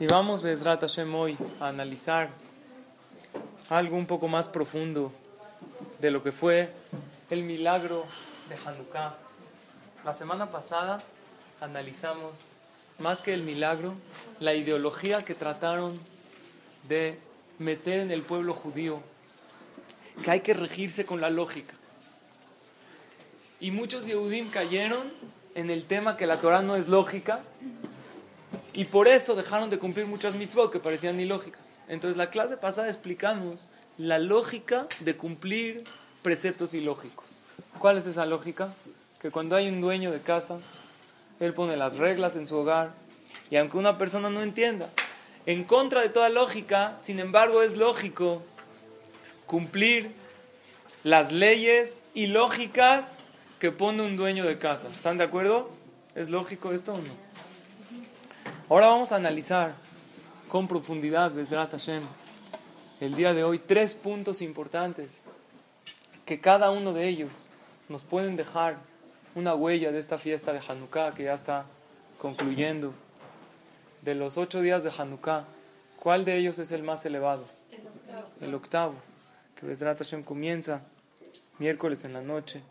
Y vamos, Bezrat Hashem, hoy a analizar algo un poco más profundo de lo que fue el milagro de Hanukkah. La semana pasada analizamos, más que el milagro, la ideología que trataron de meter en el pueblo judío, que hay que regirse con la lógica. Y muchos Yehudim cayeron en el tema que la Torah no es lógica y por eso dejaron de cumplir muchas mitzvot que parecían ilógicas. Entonces, la clase pasada explicamos la lógica de cumplir preceptos ilógicos. ¿Cuál es esa lógica? Que cuando hay un dueño de casa, él pone las reglas en su hogar y aunque una persona no entienda, en contra de toda lógica, sin embargo es lógico cumplir las leyes ilógicas que pone un dueño de casa. ¿Están de acuerdo? ¿Es lógico esto o no? Ahora vamos a analizar con profundidad, Besrat Hashem, el día de hoy, tres puntos importantes que cada uno de ellos nos pueden dejar una huella de esta fiesta de Hanukkah que ya está concluyendo. De los ocho días de Hanukkah, ¿cuál de ellos es el más elevado? El octavo. El octavo, que Besrat Hashem comienza miércoles en la noche.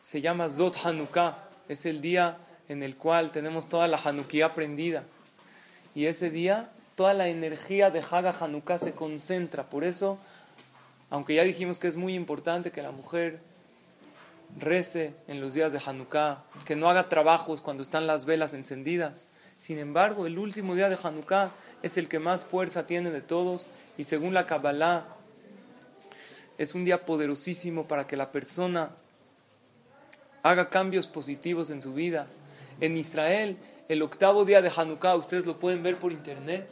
Se llama Zot Hanukkah, es el día en el cual tenemos toda la Hanukkah prendida. Y ese día toda la energía de Haga Hanukkah se concentra. Por eso, aunque ya dijimos que es muy importante que la mujer rece en los días de Hanukkah, que no haga trabajos cuando están las velas encendidas. Sin embargo, el último día de Hanukkah es el que más fuerza tiene de todos y según la Kabbalah es un día poderosísimo para que la persona haga cambios positivos en su vida. En Israel, el octavo día de Hanukkah, ustedes lo pueden ver por internet,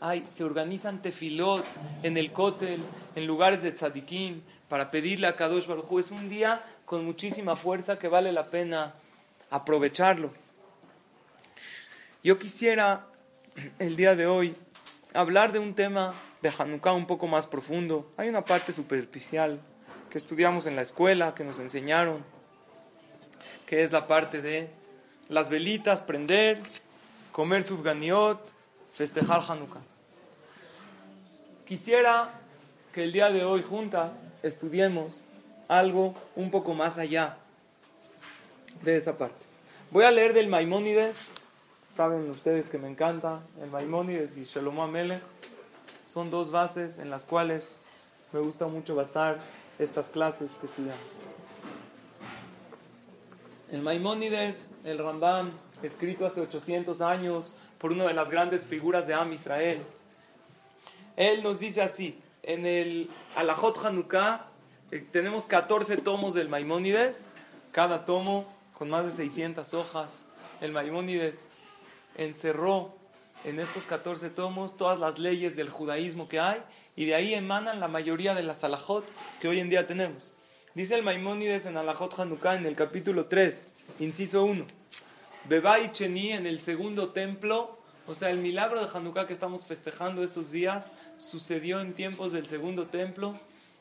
Ay, se organizan tefilot en el Kotel, en lugares de tzadikim, para pedirle a Kadosh Baruj Es un día con muchísima fuerza que vale la pena aprovecharlo. Yo quisiera el día de hoy hablar de un tema de Hanukkah un poco más profundo. Hay una parte superficial que estudiamos en la escuela, que nos enseñaron, que es la parte de las velitas, prender, comer sufganiot, festejar Hanukkah. Quisiera que el día de hoy juntas estudiemos algo un poco más allá de esa parte. Voy a leer del Maimónides, saben ustedes que me encanta, el Maimónides y Shlomo Amelech son dos bases en las cuales me gusta mucho basar estas clases que estudiamos. El Maimónides, el Rambam, escrito hace 800 años por una de las grandes figuras de Am Israel, él nos dice así, en el Alajot Hanukkah eh, tenemos 14 tomos del Maimónides, cada tomo con más de 600 hojas. El Maimónides encerró en estos 14 tomos todas las leyes del judaísmo que hay y de ahí emanan la mayoría de las alajot que hoy en día tenemos. Dice el Maimónides en Alajot Hanukkah en el capítulo 3, inciso 1. Bebai Cheni en el segundo templo, o sea, el milagro de Hanukkah que estamos festejando estos días sucedió en tiempos del segundo templo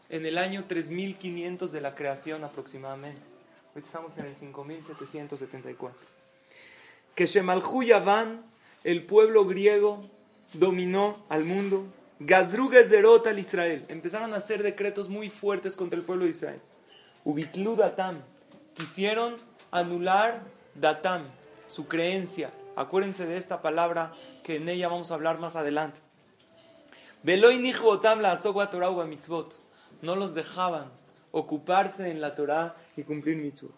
en el año 3500 de la creación aproximadamente. Hoy estamos en el 5774. Que Shemalhu el pueblo griego, dominó al mundo. Gazru Gezerot al Israel. Empezaron a hacer decretos muy fuertes contra el pueblo de Israel. Ubitlu Datam. Quisieron anular Datam, su creencia. Acuérdense de esta palabra que en ella vamos a hablar más adelante. la mitzvot. No los dejaban ocuparse en la Torah y cumplir mitzvot.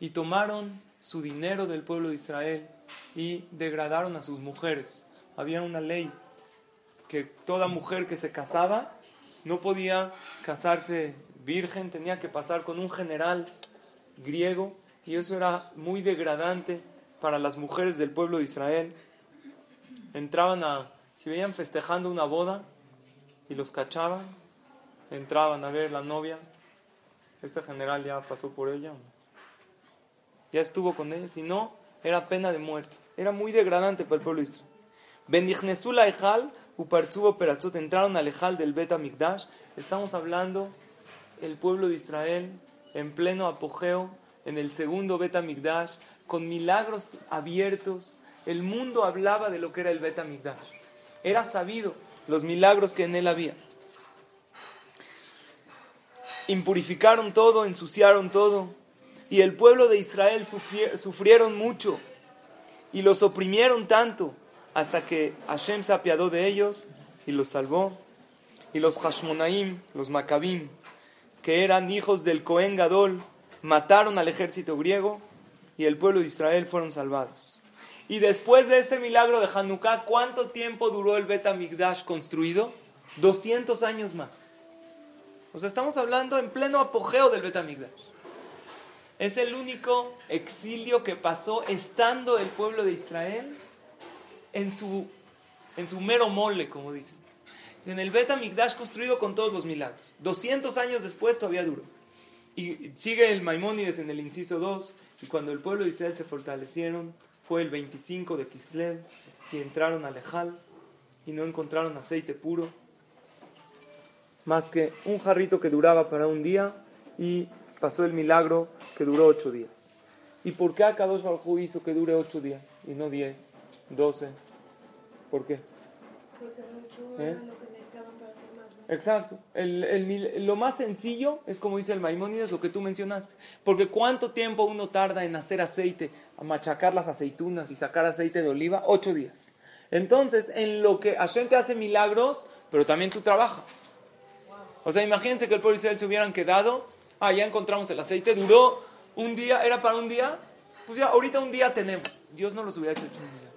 Y tomaron su dinero del pueblo de Israel y degradaron a sus mujeres. Había una ley que toda mujer que se casaba no podía casarse virgen, tenía que pasar con un general griego y eso era muy degradante para las mujeres del pueblo de Israel. Entraban a, si veían festejando una boda y los cachaban, entraban a ver la novia. Este general ya pasó por ella, ya estuvo con ella, si no, era pena de muerte. Era muy degradante para el pueblo de Israel. Upartzubo Peratzot, entraron al Ejal del Bet Mikdash. Estamos hablando el pueblo de Israel en pleno apogeo, en el segundo Betamigdash, con milagros abiertos. El mundo hablaba de lo que era el Betamigdash. Era sabido los milagros que en él había. Impurificaron todo, ensuciaron todo. Y el pueblo de Israel sufrieron mucho y los oprimieron tanto hasta que Hashem se apiadó de ellos y los salvó. Y los Hashmonaim, los Maccabim, que eran hijos del Cohen Gadol, mataron al ejército griego y el pueblo de Israel fueron salvados. Y después de este milagro de Hanukkah, ¿cuánto tiempo duró el Bet Amigdash construido? 200 años más. O sea, estamos hablando en pleno apogeo del Bet Amigdash. Es el único exilio que pasó estando el pueblo de Israel en su, en su mero mole, como dicen. En el Bet Amigdash construido con todos los milagros. 200 años después todavía duró. Y sigue el Maimónides en el inciso 2. Y cuando el pueblo de Israel se fortalecieron, fue el 25 de Kislev y entraron a Lejal y no encontraron aceite puro, más que un jarrito que duraba para un día y pasó el milagro que duró ocho días. ¿Y por qué Akadosh Baruj hizo que dure ocho días y no diez, doce? ¿Por qué? Porque mucho ¿Eh? era lo que necesitaban para hacer más. ¿no? Exacto. El- el lo más sencillo es como dice el Maimónides, lo que tú mencionaste. Porque ¿cuánto tiempo uno tarda en hacer aceite, a machacar las aceitunas y sacar aceite de oliva? Ocho días. Entonces, en lo que Hashem te hace milagros, pero también tú trabajas. O sea, imagínense que el pueblo de Israel se hubieran quedado, ah, ya encontramos el aceite, duró un día, era para un día, pues ya, ahorita un día tenemos. Dios no los hubiera hecho hecho un día.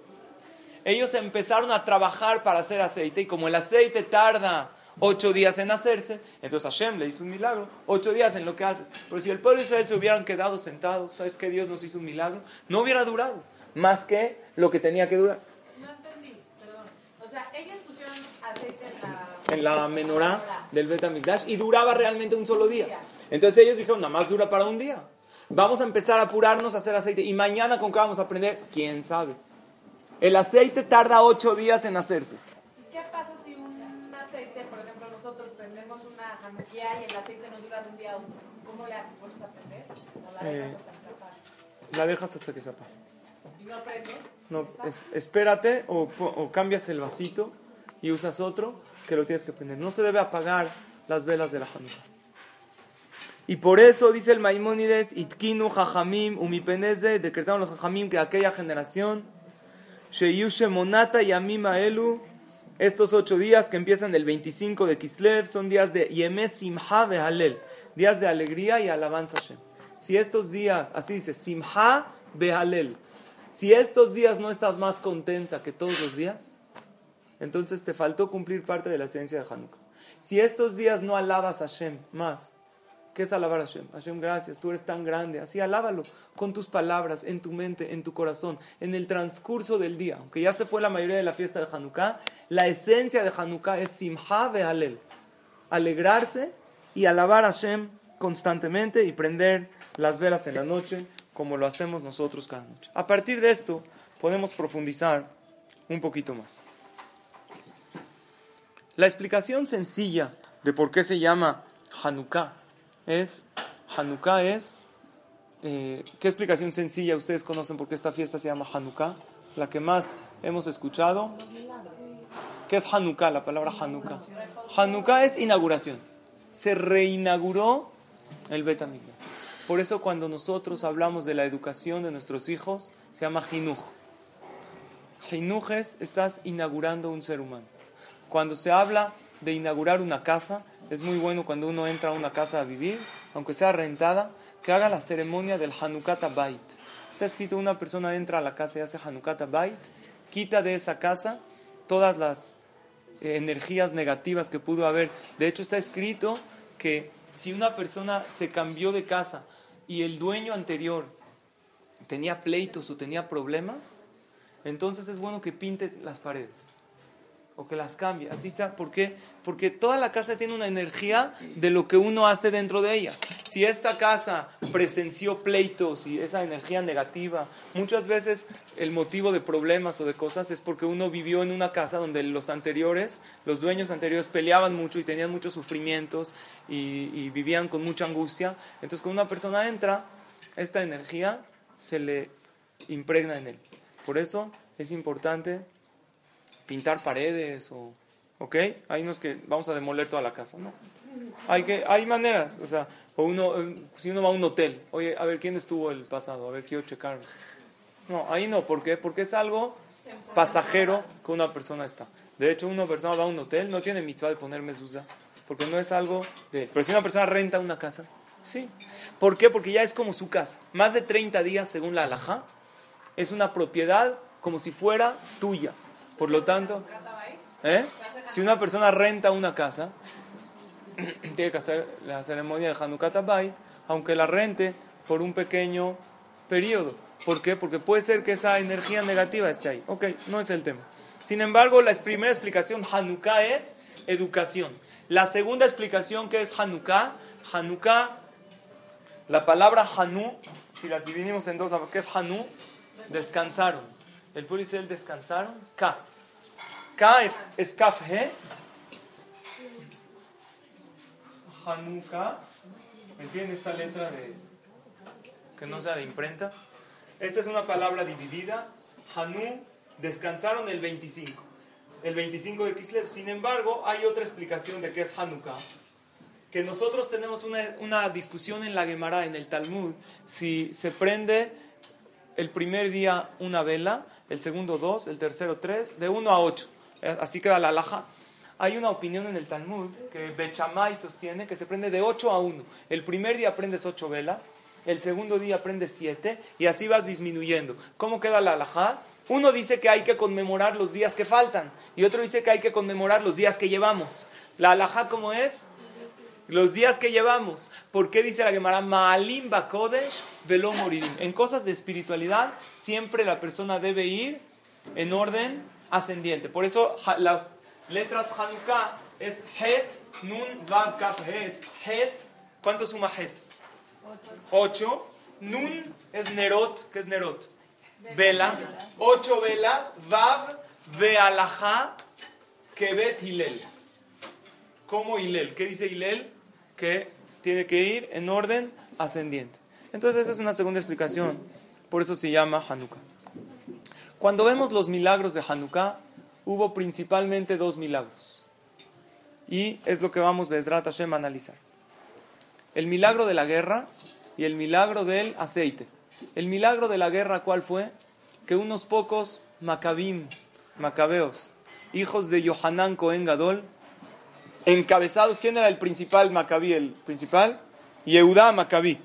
Ellos empezaron a trabajar para hacer aceite y como el aceite tarda ocho días en hacerse, entonces Hashem le hizo un milagro, ocho días en lo que haces. Pero si el pueblo de Israel se hubieran quedado sentados, ¿sabes que Dios nos hizo un milagro? No hubiera durado más que lo que tenía que durar. No entendí, perdón. O sea, ellos pusieron aceite en la... en la menorá del Bet HaMikdash y duraba realmente un solo día. Entonces ellos dijeron, nada más dura para un día. Vamos a empezar a apurarnos a hacer aceite. ¿Y mañana con qué vamos a aprender? ¿Quién sabe? El aceite tarda ocho días en hacerse. ¿Y qué pasa si un aceite, por ejemplo, nosotros prendemos una jamuquía y el aceite nos dura un día a otro? ¿Cómo le haces? ¿Puedes aprender? ¿O la dejas Eh. hasta que se apague? La dejas hasta que se apague. ¿Y no prendes? No, es- espérate o, o cambias el vasito y usas otro que lo tienes que prender. No se debe apagar las velas de la Hanukkah. Y por eso dice el Maimónides, Itkinu Jajamim Umipeneze, decretaron los Jajamim que aquella generación, Sheyushe Monata y Amima Elu, estos ocho días que empiezan el 25 de Kislev son días de Yemé Simha Behalel, días de alegría y alabanza Hashem. Si estos días, así dice, Simha Behalel, si estos días no estás más contenta que todos los días, entonces te faltó cumplir parte de la esencia de Hanukkah. Si estos días no alabas a Hashem más, ¿qué es alabar a Hashem? Hashem, gracias, tú eres tan grande. Así alábalo con tus palabras, en tu mente, en tu corazón, en el transcurso del día. Aunque ya se fue la mayoría de la fiesta de Hanukkah, la esencia de Hanukkah es Simha Behalel. Alegrarse y alabar a Hashem constantemente y prender las velas en la noche como lo hacemos nosotros cada noche. A partir de esto podemos profundizar un poquito más. La explicación sencilla de por qué se llama Hanukkah es, Hanukkah es, eh, ¿qué explicación sencilla ustedes conocen por qué esta fiesta se llama Hanukkah? La que más hemos escuchado. ¿Qué es Hanukkah? La palabra Hanukkah. Hanukkah es inauguración. Se reinauguró el Bet HaMikdash. Por eso cuando nosotros hablamos de la educación de nuestros hijos, se llama Jinuj. Jinuj es, estás inaugurando un ser humano. Cuando se habla de inaugurar una casa, es muy bueno cuando uno entra a una casa a vivir, aunque sea rentada, que haga la ceremonia del Hanukkah Bait. Está escrito, una persona entra a la casa y hace Hanukkah Bait, quita de esa casa todas las eh, energías negativas que pudo haber. De hecho, está escrito que si una persona se cambió de casa y el dueño anterior tenía pleitos o tenía problemas, entonces es bueno que pinte las paredes o que las cambie. Así está. ¿Por qué? Porque toda la casa tiene una energía de lo que uno hace dentro de ella. Si esta casa presenció pleitos y esa energía negativa, muchas veces el motivo de problemas o de cosas es porque uno vivió en una casa donde los anteriores, los dueños anteriores peleaban mucho y tenían muchos sufrimientos y, vivían con mucha angustia. Entonces cuando una persona entra, esta energía se le impregna en él. Por eso es importante pintar paredes o, ¿ok? Hay unos que vamos a demoler toda la casa, ¿no? Hay que, hay maneras, o sea, o uno, eh, si uno va a un hotel, oye, a ver quién estuvo el pasado, a ver quiero checar. No, ahí no, ¿por qué? Porque es algo pasajero que una persona está. De hecho, una persona va a un hotel, no tiene mitzvah de poner mezuzá, porque no es algo de... Pero si una persona renta una casa, sí. ¿Por qué? Porque ya es como su casa. Más de 30 días, según la halajá, es una propiedad como si fuera tuya. Por lo tanto, ¿eh? Si una persona renta una casa, tiene que hacer la ceremonia de Hanukkah Bait, aunque la rente por un pequeño periodo. ¿Por qué? Porque puede ser que esa energía negativa esté ahí. Ok, no es el tema. Sin embargo, la primera explicación, Hanukkah, es educación. La segunda explicación, que es Hanukkah? Hanukkah, la palabra Hanu, si la dividimos en dos, ¿qué es Hanu? Descansaron. El pueblo Israel descansaron. Ka. Ka es, es Kaf He. Hanukkah. ¿Entienden esta letra de que no sea de imprenta? Esta es una palabra dividida. Hanu descansaron el 25. El 25 de Kislev. Sin embargo, hay otra explicación de qué es Hanukkah. Que nosotros tenemos una, una discusión en la Gemara, en el Talmud, si se prende el primer día una vela, el segundo dos, el tercero tres, de uno a ocho. Así queda la alhaja. Hay una opinión en el Talmud que Bechamay sostiene que se prende de 8 a 1. El primer día prendes 8 velas, el segundo día prendes 7 y así vas disminuyendo. ¿Cómo queda la alhaja? Uno dice que hay que conmemorar los días que faltan y otro dice que hay que conmemorar los días que llevamos. ¿La alhaja cómo es? Los días que llevamos. ¿Por qué dice la Gemara? Maalim Bakodesh velo moririm. En cosas de espiritualidad siempre la persona debe ir en orden ascendiente. Por eso las letras Hanukkah es Het, Nun, Vav, Kaf, Es Het. ¿Cuánto suma Het? Ocho. Nun es Nerot. ¿Qué es Nerot? Velas. Ocho velas. Vav, Vealajá, Kebet, Hilel. ¿Cómo Hilel? ¿Qué dice Hilel? Que tiene que ir en orden ascendiente. Entonces esa es una segunda explicación. Por eso se llama Hanukkah. Cuando vemos los milagros de Hanukkah, hubo principalmente dos milagros. Y es lo que vamos, Bezrat Hashem, a analizar. El milagro de la guerra y el milagro del aceite. El milagro de la guerra, ¿cuál fue? Que unos pocos macabim, macabeos, hijos de Yohanan Cohen Gadol, encabezados, ¿quién era el principal macabí? El principal, Yehudá Macabí.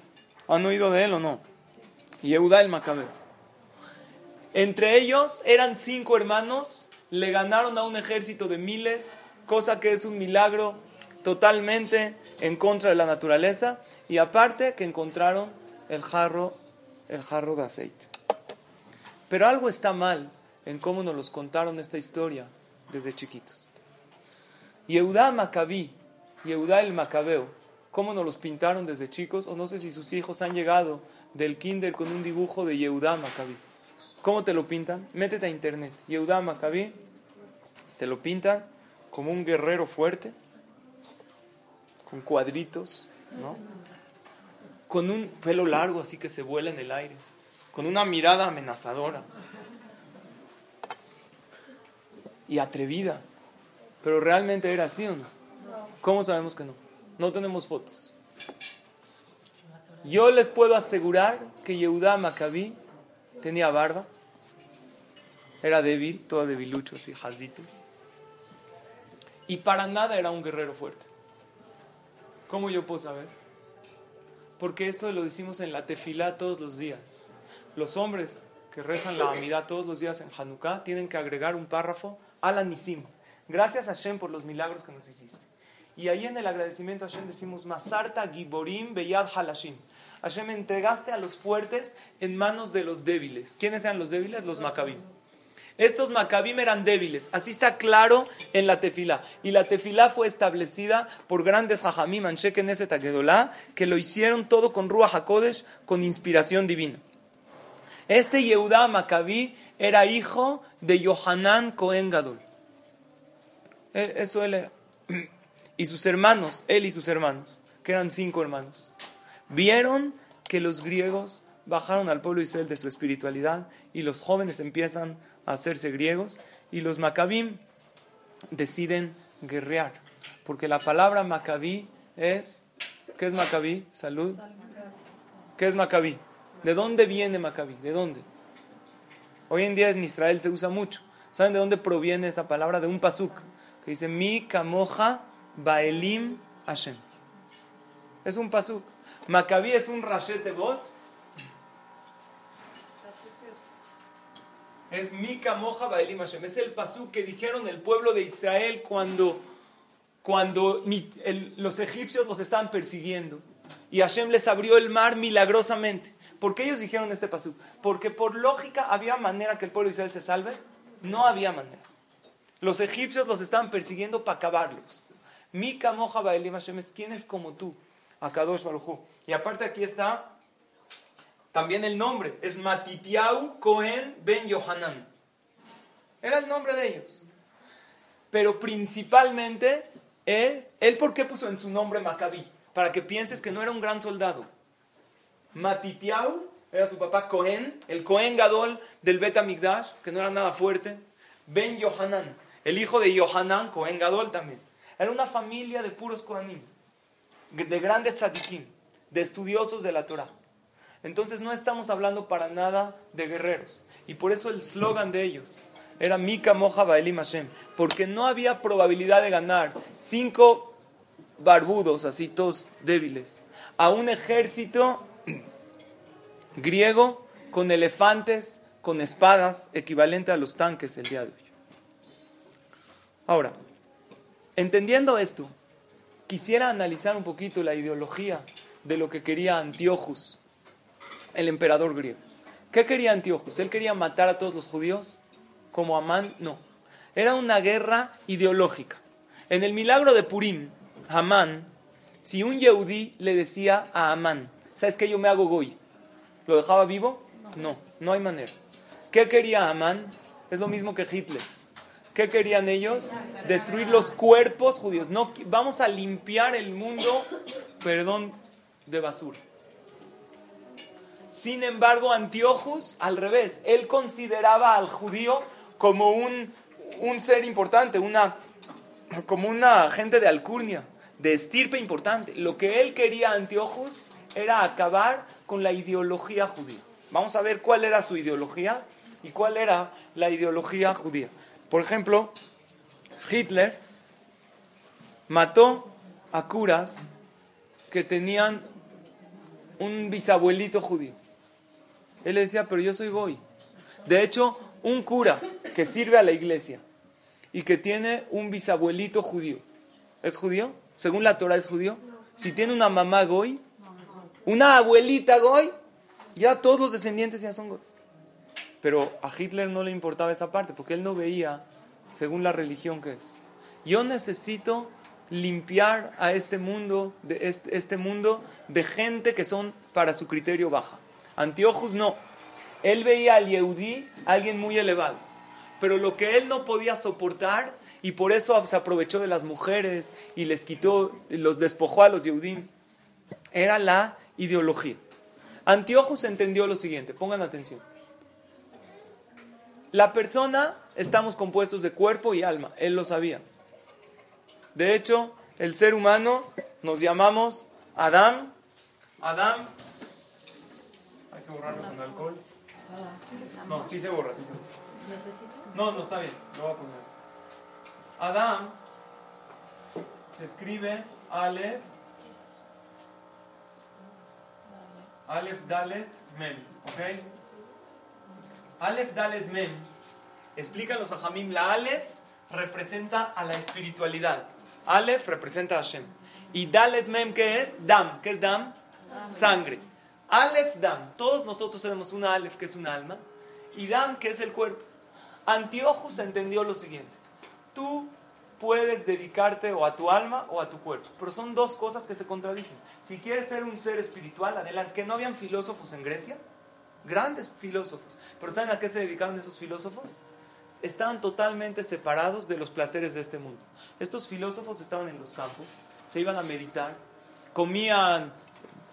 ¿Han oído de él o no? Yehudá el macabeo. Entre ellos eran cinco hermanos le ganaron a un ejército de miles, cosa que es un milagro totalmente en contra de la naturaleza, y aparte que encontraron el jarro, el jarro de aceite. Pero algo está mal en cómo nos los contaron esta historia desde chiquitos. Yehudá Macabí, Yehudá el Macabeo, cómo nos los pintaron desde chicos, o no sé si sus hijos han llegado del kinder con un dibujo de Yehudá Macabí. ¿Cómo te lo pintan? Métete a internet. Yehudá Maccabi, te lo pintan como un guerrero fuerte, con cuadritos, ¿no? Con un pelo largo así que se vuela en el aire, con una mirada amenazadora y atrevida. Pero realmente era así o no? ¿Cómo sabemos que no? No tenemos fotos. Yo les puedo asegurar que Yehudá Maccabi tenía barba, era débil, todo debilucho, así, jazito. Y para nada era un guerrero fuerte. ¿Cómo yo puedo saber? Porque eso lo decimos en la tefilá todos los días. Los hombres que rezan la amidad todos los días en Hanukkah tienen que agregar un párrafo a la Nisim. Gracias a Hashem por los milagros que nos hiciste. Y ahí en el agradecimiento a Hashem decimos Masarta Giborim Beyad Halashim. Hashem entregaste a los fuertes en manos de los débiles. ¿Quiénes eran los débiles? Los macabim. Estos macabim eran débiles. Así está claro en la tefila. Y la tefila fue establecida por grandes hajamim, Anshek ese que lo hicieron todo con Ruach HaKodesh, con inspiración divina. Este Yehudá Macabí era hijo de Yohanan Cohen Gadol. E, eso él era. Y sus hermanos, él y sus hermanos, que eran cinco hermanos, vieron que los griegos bajaron al pueblo Israel de su espiritualidad y los jóvenes empiezan a hacerse griegos y los macabim deciden guerrear. Porque la palabra macabí es, ¿qué es macabí? Salud. ¿Qué es macabí? ¿De dónde viene macabí? ¿De dónde? Hoy en día en Israel se usa mucho. ¿Saben de dónde proviene esa palabra? De un pasuk que dice mi kamoja baelim Hashem. Es un pasuk. Macabí es un rashete bot. Es mi kamoja baelim Hashem. Es el pasuk que dijeron el pueblo de Israel cuando, cuando los egipcios los estaban persiguiendo. Y Hashem les abrió el mar milagrosamente. ¿Por qué ellos dijeron este pasuk? Porque por lógica había manera que el pueblo de Israel se salve. No había manera. Los egipcios los estaban persiguiendo para acabarlos. Mi kamoja baelim Hashem es quién es como tú, Akadosh Baruj Y aparte aquí está también el nombre, es Matitiau Cohen Ben Yohanan. Era el nombre de ellos. Pero principalmente, él, él ¿por qué puso en su nombre Maccabi? Para que pienses que no era un gran soldado. Matitiau era su papá Cohen, el Cohen Gadol del Bet Amigdash, que no era nada fuerte. Ben Yohanan, el hijo de Yohanan, Cohen Gadol también. Era una familia de puros Kohanim, de grandes tzadikim, de estudiosos de la Torah. Entonces no estamos hablando para nada de guerreros. Y por eso el slogan de ellos era Mika Moja Baelim Hashem. Porque no había probabilidad de ganar cinco barbudos, así todos débiles, a un ejército griego con elefantes, con espadas, equivalente a los tanques el día de hoy. Ahora, entendiendo esto, quisiera analizar un poquito la ideología de lo que quería Antiochus, el emperador griego. ¿Qué quería Antiochus? ¿Él quería matar a todos los judíos? ¿Como Amán? No. Era una guerra ideológica. En el milagro de Purim, Amán, si un yehudí le decía a Amán, ¿sabes qué? Yo me hago goy. ¿Lo dejaba vivo? No, no hay manera. ¿Qué quería Amán? Es lo mismo que Hitler. ¿Qué querían ellos? Destruir los cuerpos judíos. No, vamos a limpiar el mundo, perdón, de basura. Sin embargo, Antiochus, al revés, él consideraba al judío como un, un ser importante, una, como una agente de alcurnia, de estirpe importante. Lo que él quería, Antiochus, era acabar con la ideología judía. Vamos a ver cuál era su ideología y cuál era la ideología judía. Por ejemplo, Hitler mató a curas que tenían un bisabuelito judío. Él le decía, pero yo soy goy. De hecho, un cura que sirve a la iglesia y que tiene un bisabuelito judío, ¿es judío? Según la Torah es judío. Si tiene una mamá goy, una abuelita goy, ya todos los descendientes ya son goy. Pero a Hitler no le importaba esa parte porque él no veía según la religión que es. Yo necesito limpiar a este mundo de este, mundo de gente que son para su criterio baja. Antiochus no. Él veía al Yehudí alguien muy elevado. Pero lo que él no podía soportar, y por eso se aprovechó de las mujeres y les quitó, los despojó a los Yehudim, era la ideología. Antiochus entendió lo siguiente, pongan atención. La persona, estamos compuestos de cuerpo y alma, él lo sabía. De hecho, el ser humano nos llamamos Adán. Adán. Hay que borrarlo con alcohol. No, sí se borra, sí se borra. No, no está bien, lo voy a poner. Adán se escribe Aleph. Aleph Dalet Mem, ¿ok? Aleph Dalet Mem, explican los ajamim, la Aleph representa a la espiritualidad. Aleph representa a Hashem. Y Dalet Mem, ¿qué es? Dam. ¿Qué es Dam? Sangre. Aleph Dam. Todos nosotros tenemos una Aleph, que es un alma, y Dam, que es el cuerpo. Antiochus entendió lo siguiente. Tú puedes dedicarte o a tu alma o a tu cuerpo, pero son dos cosas que se contradicen. Si quieres ser un ser espiritual, adelante. Que no habían filósofos en Grecia, grandes filósofos. Pero ¿saben a qué se dedicaban esos filósofos? Estaban totalmente separados de los placeres de este mundo. Estos filósofos estaban en los campos, se iban a meditar, comían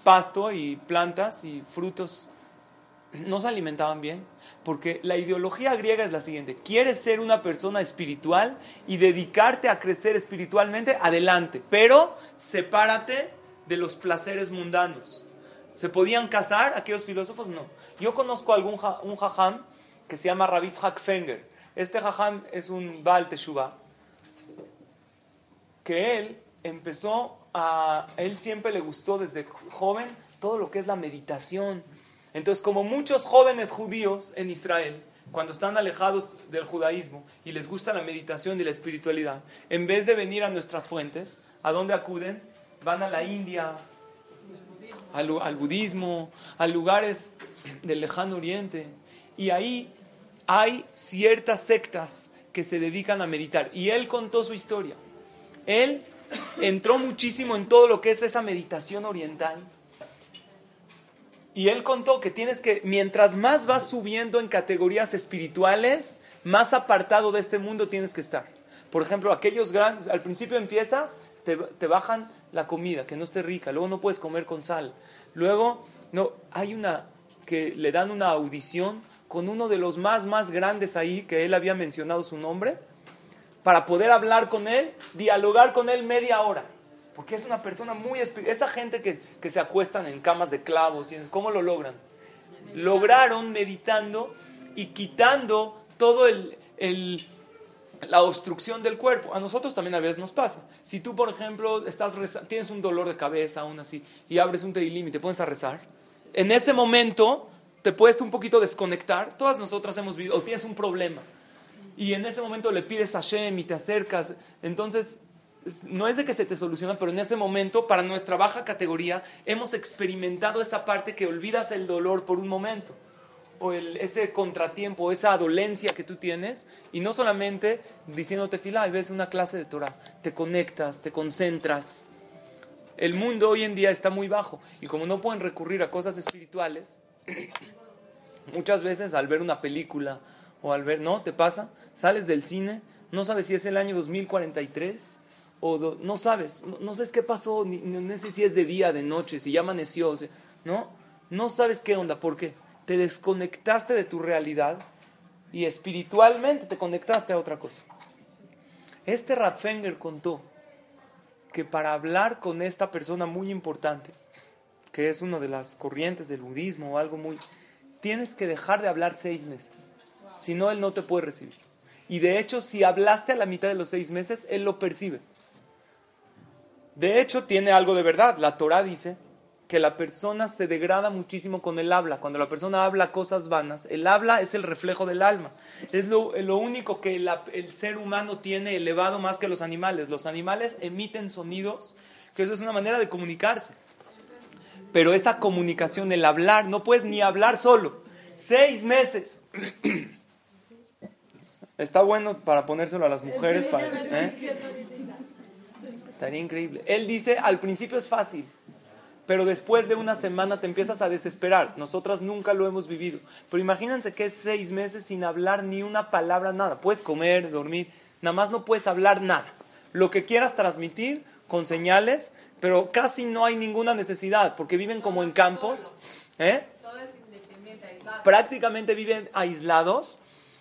pasto y plantas y frutos. No se alimentaban bien, porque la ideología griega es la siguiente, quieres ser una persona espiritual y dedicarte a crecer espiritualmente, adelante, pero sepárate de los placeres mundanos. ¿Se podían casar aquellos filósofos? No. Yo conozco algún un jajam que se llama Rabitz Fenger. Este jajam es un Baal Teshuvah, que él empezó a, él siempre le gustó desde joven todo lo que es la meditación. Entonces, como muchos jóvenes judíos en Israel, cuando están alejados del judaísmo y les gusta la meditación y la espiritualidad, en vez de venir a nuestras fuentes, ¿a dónde acuden? Van a la India, al, al budismo, a lugares del lejano oriente. Y ahí hay ciertas sectas que se dedican a meditar. Y él contó su historia. Él entró muchísimo en todo lo que es esa meditación oriental. Y él contó que tienes que, mientras más vas subiendo en categorías espirituales, más apartado de este mundo tienes que estar. Por ejemplo, aquellos grandes, al principio empiezas, te, te bajan la comida, que no esté rica, luego no puedes comer con sal. Luego, no, hay una que le dan una audición con uno de los más, más grandes ahí, que él había mencionado su nombre, para poder hablar con él, dialogar con él media hora. Porque es una persona muy espiritual. Esa gente que, que, se acuestan en camas de clavos, ¿cómo lo logran? Lograron meditando y quitando todo el, el, la obstrucción del cuerpo. A nosotros también a veces nos pasa. Si tú, por ejemplo, estás tienes un dolor de cabeza, aún así, y abres un tehilim y te pones a rezar, en ese momento te puedes un poquito desconectar. Todas nosotras hemos vivido, o tienes un problema y en ese momento le pides a Shem y te acercas. Entonces, no es de que se te soluciona, pero en ese momento, para nuestra baja categoría, hemos experimentado esa parte que olvidas el dolor por un momento, o ese contratiempo, esa dolencia que tú tienes, y no solamente diciéndote fila, y ves una clase de Torah, te conectas, te concentras. El mundo hoy en día está muy bajo, y como no pueden recurrir a cosas espirituales, muchas veces al ver una película o al ver, ¿no? ¿Te pasa? sales del cine, no sabes si es el año 2043 o no sabes, no, sabes qué pasó, ni, no sé si es de día, de noche, si ya amaneció, ¿no? No sabes qué onda, ¿por qué? Te desconectaste de tu realidad y espiritualmente te conectaste a otra cosa. Este Rapfenger contó que para hablar con esta persona muy importante, que es una de las corrientes del budismo o algo muy, tienes que dejar de hablar seis meses. Si no, él no te puede recibir. Y de hecho, si hablaste a la mitad de los seis meses, él lo percibe. De hecho, tiene algo de verdad. La Torah dice que la persona se degrada muchísimo con el habla. Cuando la persona habla cosas vanas, el habla es el reflejo del alma. Es lo, único que el ser humano tiene elevado más que los animales. Los animales emiten sonidos, que eso es una manera de comunicarse. Pero esa comunicación, el hablar, no puedes ni hablar solo. Seis meses. Está bueno para ponérselo a las mujeres. Para, ¿eh? Estaría increíble. Él dice, al principio es fácil, pero después de una semana te empiezas a desesperar. Nosotras nunca lo hemos vivido. Pero imagínense que es seis meses sin hablar ni una palabra, nada. Puedes comer, dormir, nada más no puedes hablar nada. Lo que quieras transmitir con señales, pero casi no hay ninguna necesidad, porque viven como en campos. ¿eh? Prácticamente viven aislados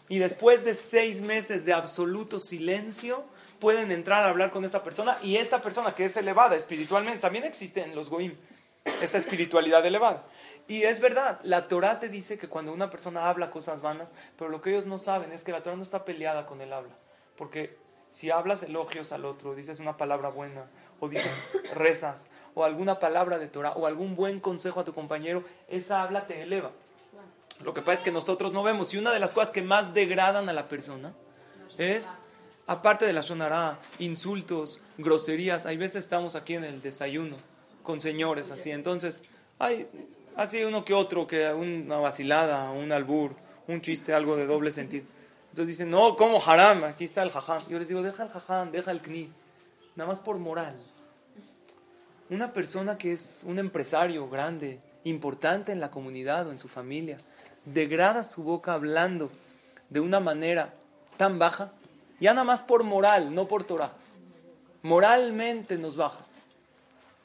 y después de seis meses de absoluto silencio, pueden entrar a hablar con esta persona y esta persona que es elevada espiritualmente, también existe en los goim, esta espiritualidad elevada. Y es verdad, la Torah te dice que cuando una persona habla cosas vanas, pero lo que ellos no saben es que la Torah no está peleada con el habla. Porque si hablas elogios al otro, dices una palabra buena, o dices rezas, o alguna palabra de Torah, o algún buen consejo a tu compañero, esa habla te eleva. Lo que pasa es que nosotros no vemos. Y una de las cosas que más degradan a la persona es, aparte de la sonará, insultos, groserías. Hay veces estamos aquí en el desayuno con señores así. Entonces, hay así uno que otro, que una vacilada, un albur, un chiste, algo de doble sentido. Entonces dicen, no, como haram, aquí está el jajam. Yo les digo, deja el jajam, deja el knis. Nada más por moral. Una persona que es un empresario grande, importante en la comunidad o en su familia, degrada su boca hablando de una manera tan baja, ya nada más por moral, no por Torah. Moralmente nos baja.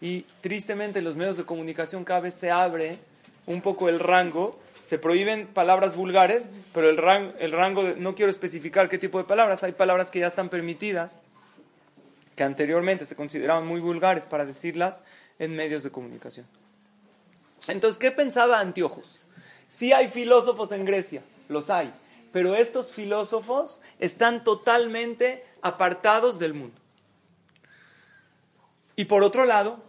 Y tristemente en los medios de comunicación cada vez se abre un poco el rango. Se prohíben palabras vulgares, pero el, rango, el rango no quiero especificar qué tipo de palabras. Hay palabras que ya están permitidas, que anteriormente se consideraban muy vulgares para decirlas en medios de comunicación. Entonces, ¿qué pensaba Antiojos? Sí hay filósofos en Grecia, los hay, pero estos filósofos están totalmente apartados del mundo. Y por otro lado,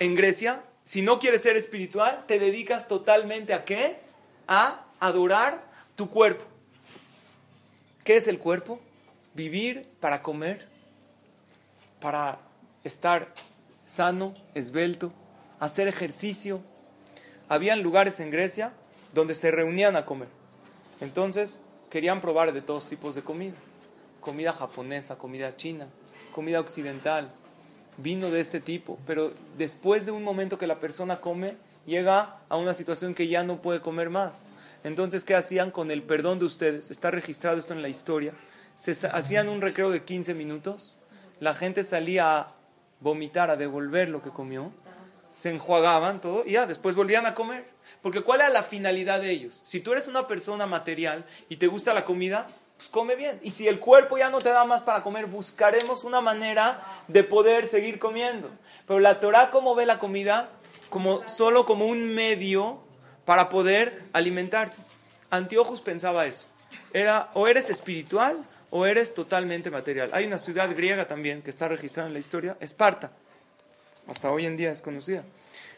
en Grecia, si no quieres ser espiritual, te dedicas totalmente a qué? A adorar tu cuerpo. ¿Qué es el cuerpo? Vivir para comer, para estar sano, esbelto, hacer ejercicio. Habían lugares en Grecia donde se reunían a comer. Entonces querían probar de todos tipos de comida. Comida japonesa, comida china, comida occidental, vino de este tipo. Pero después de un momento que la persona come, llega a una situación que ya no puede comer más. Entonces, ¿qué hacían con el perdón de ustedes? Está registrado esto en la historia. Se hacían un recreo de 15 minutos. La gente salía a vomitar, a devolver lo que comió se enjuagaban todo y ya después volvían a comer. Porque ¿cuál era la finalidad de ellos? Si tú eres una persona material y te gusta la comida, pues come bien. Y si el cuerpo ya no te da más para comer, buscaremos una manera de poder seguir comiendo. Pero la Torah, ¿cómo ve la comida? Como, solo como un medio para poder alimentarse. Antiochus pensaba eso. Era o eres espiritual o eres totalmente material. Hay una ciudad griega también que está registrada en la historia, Esparta hasta hoy en día es conocida.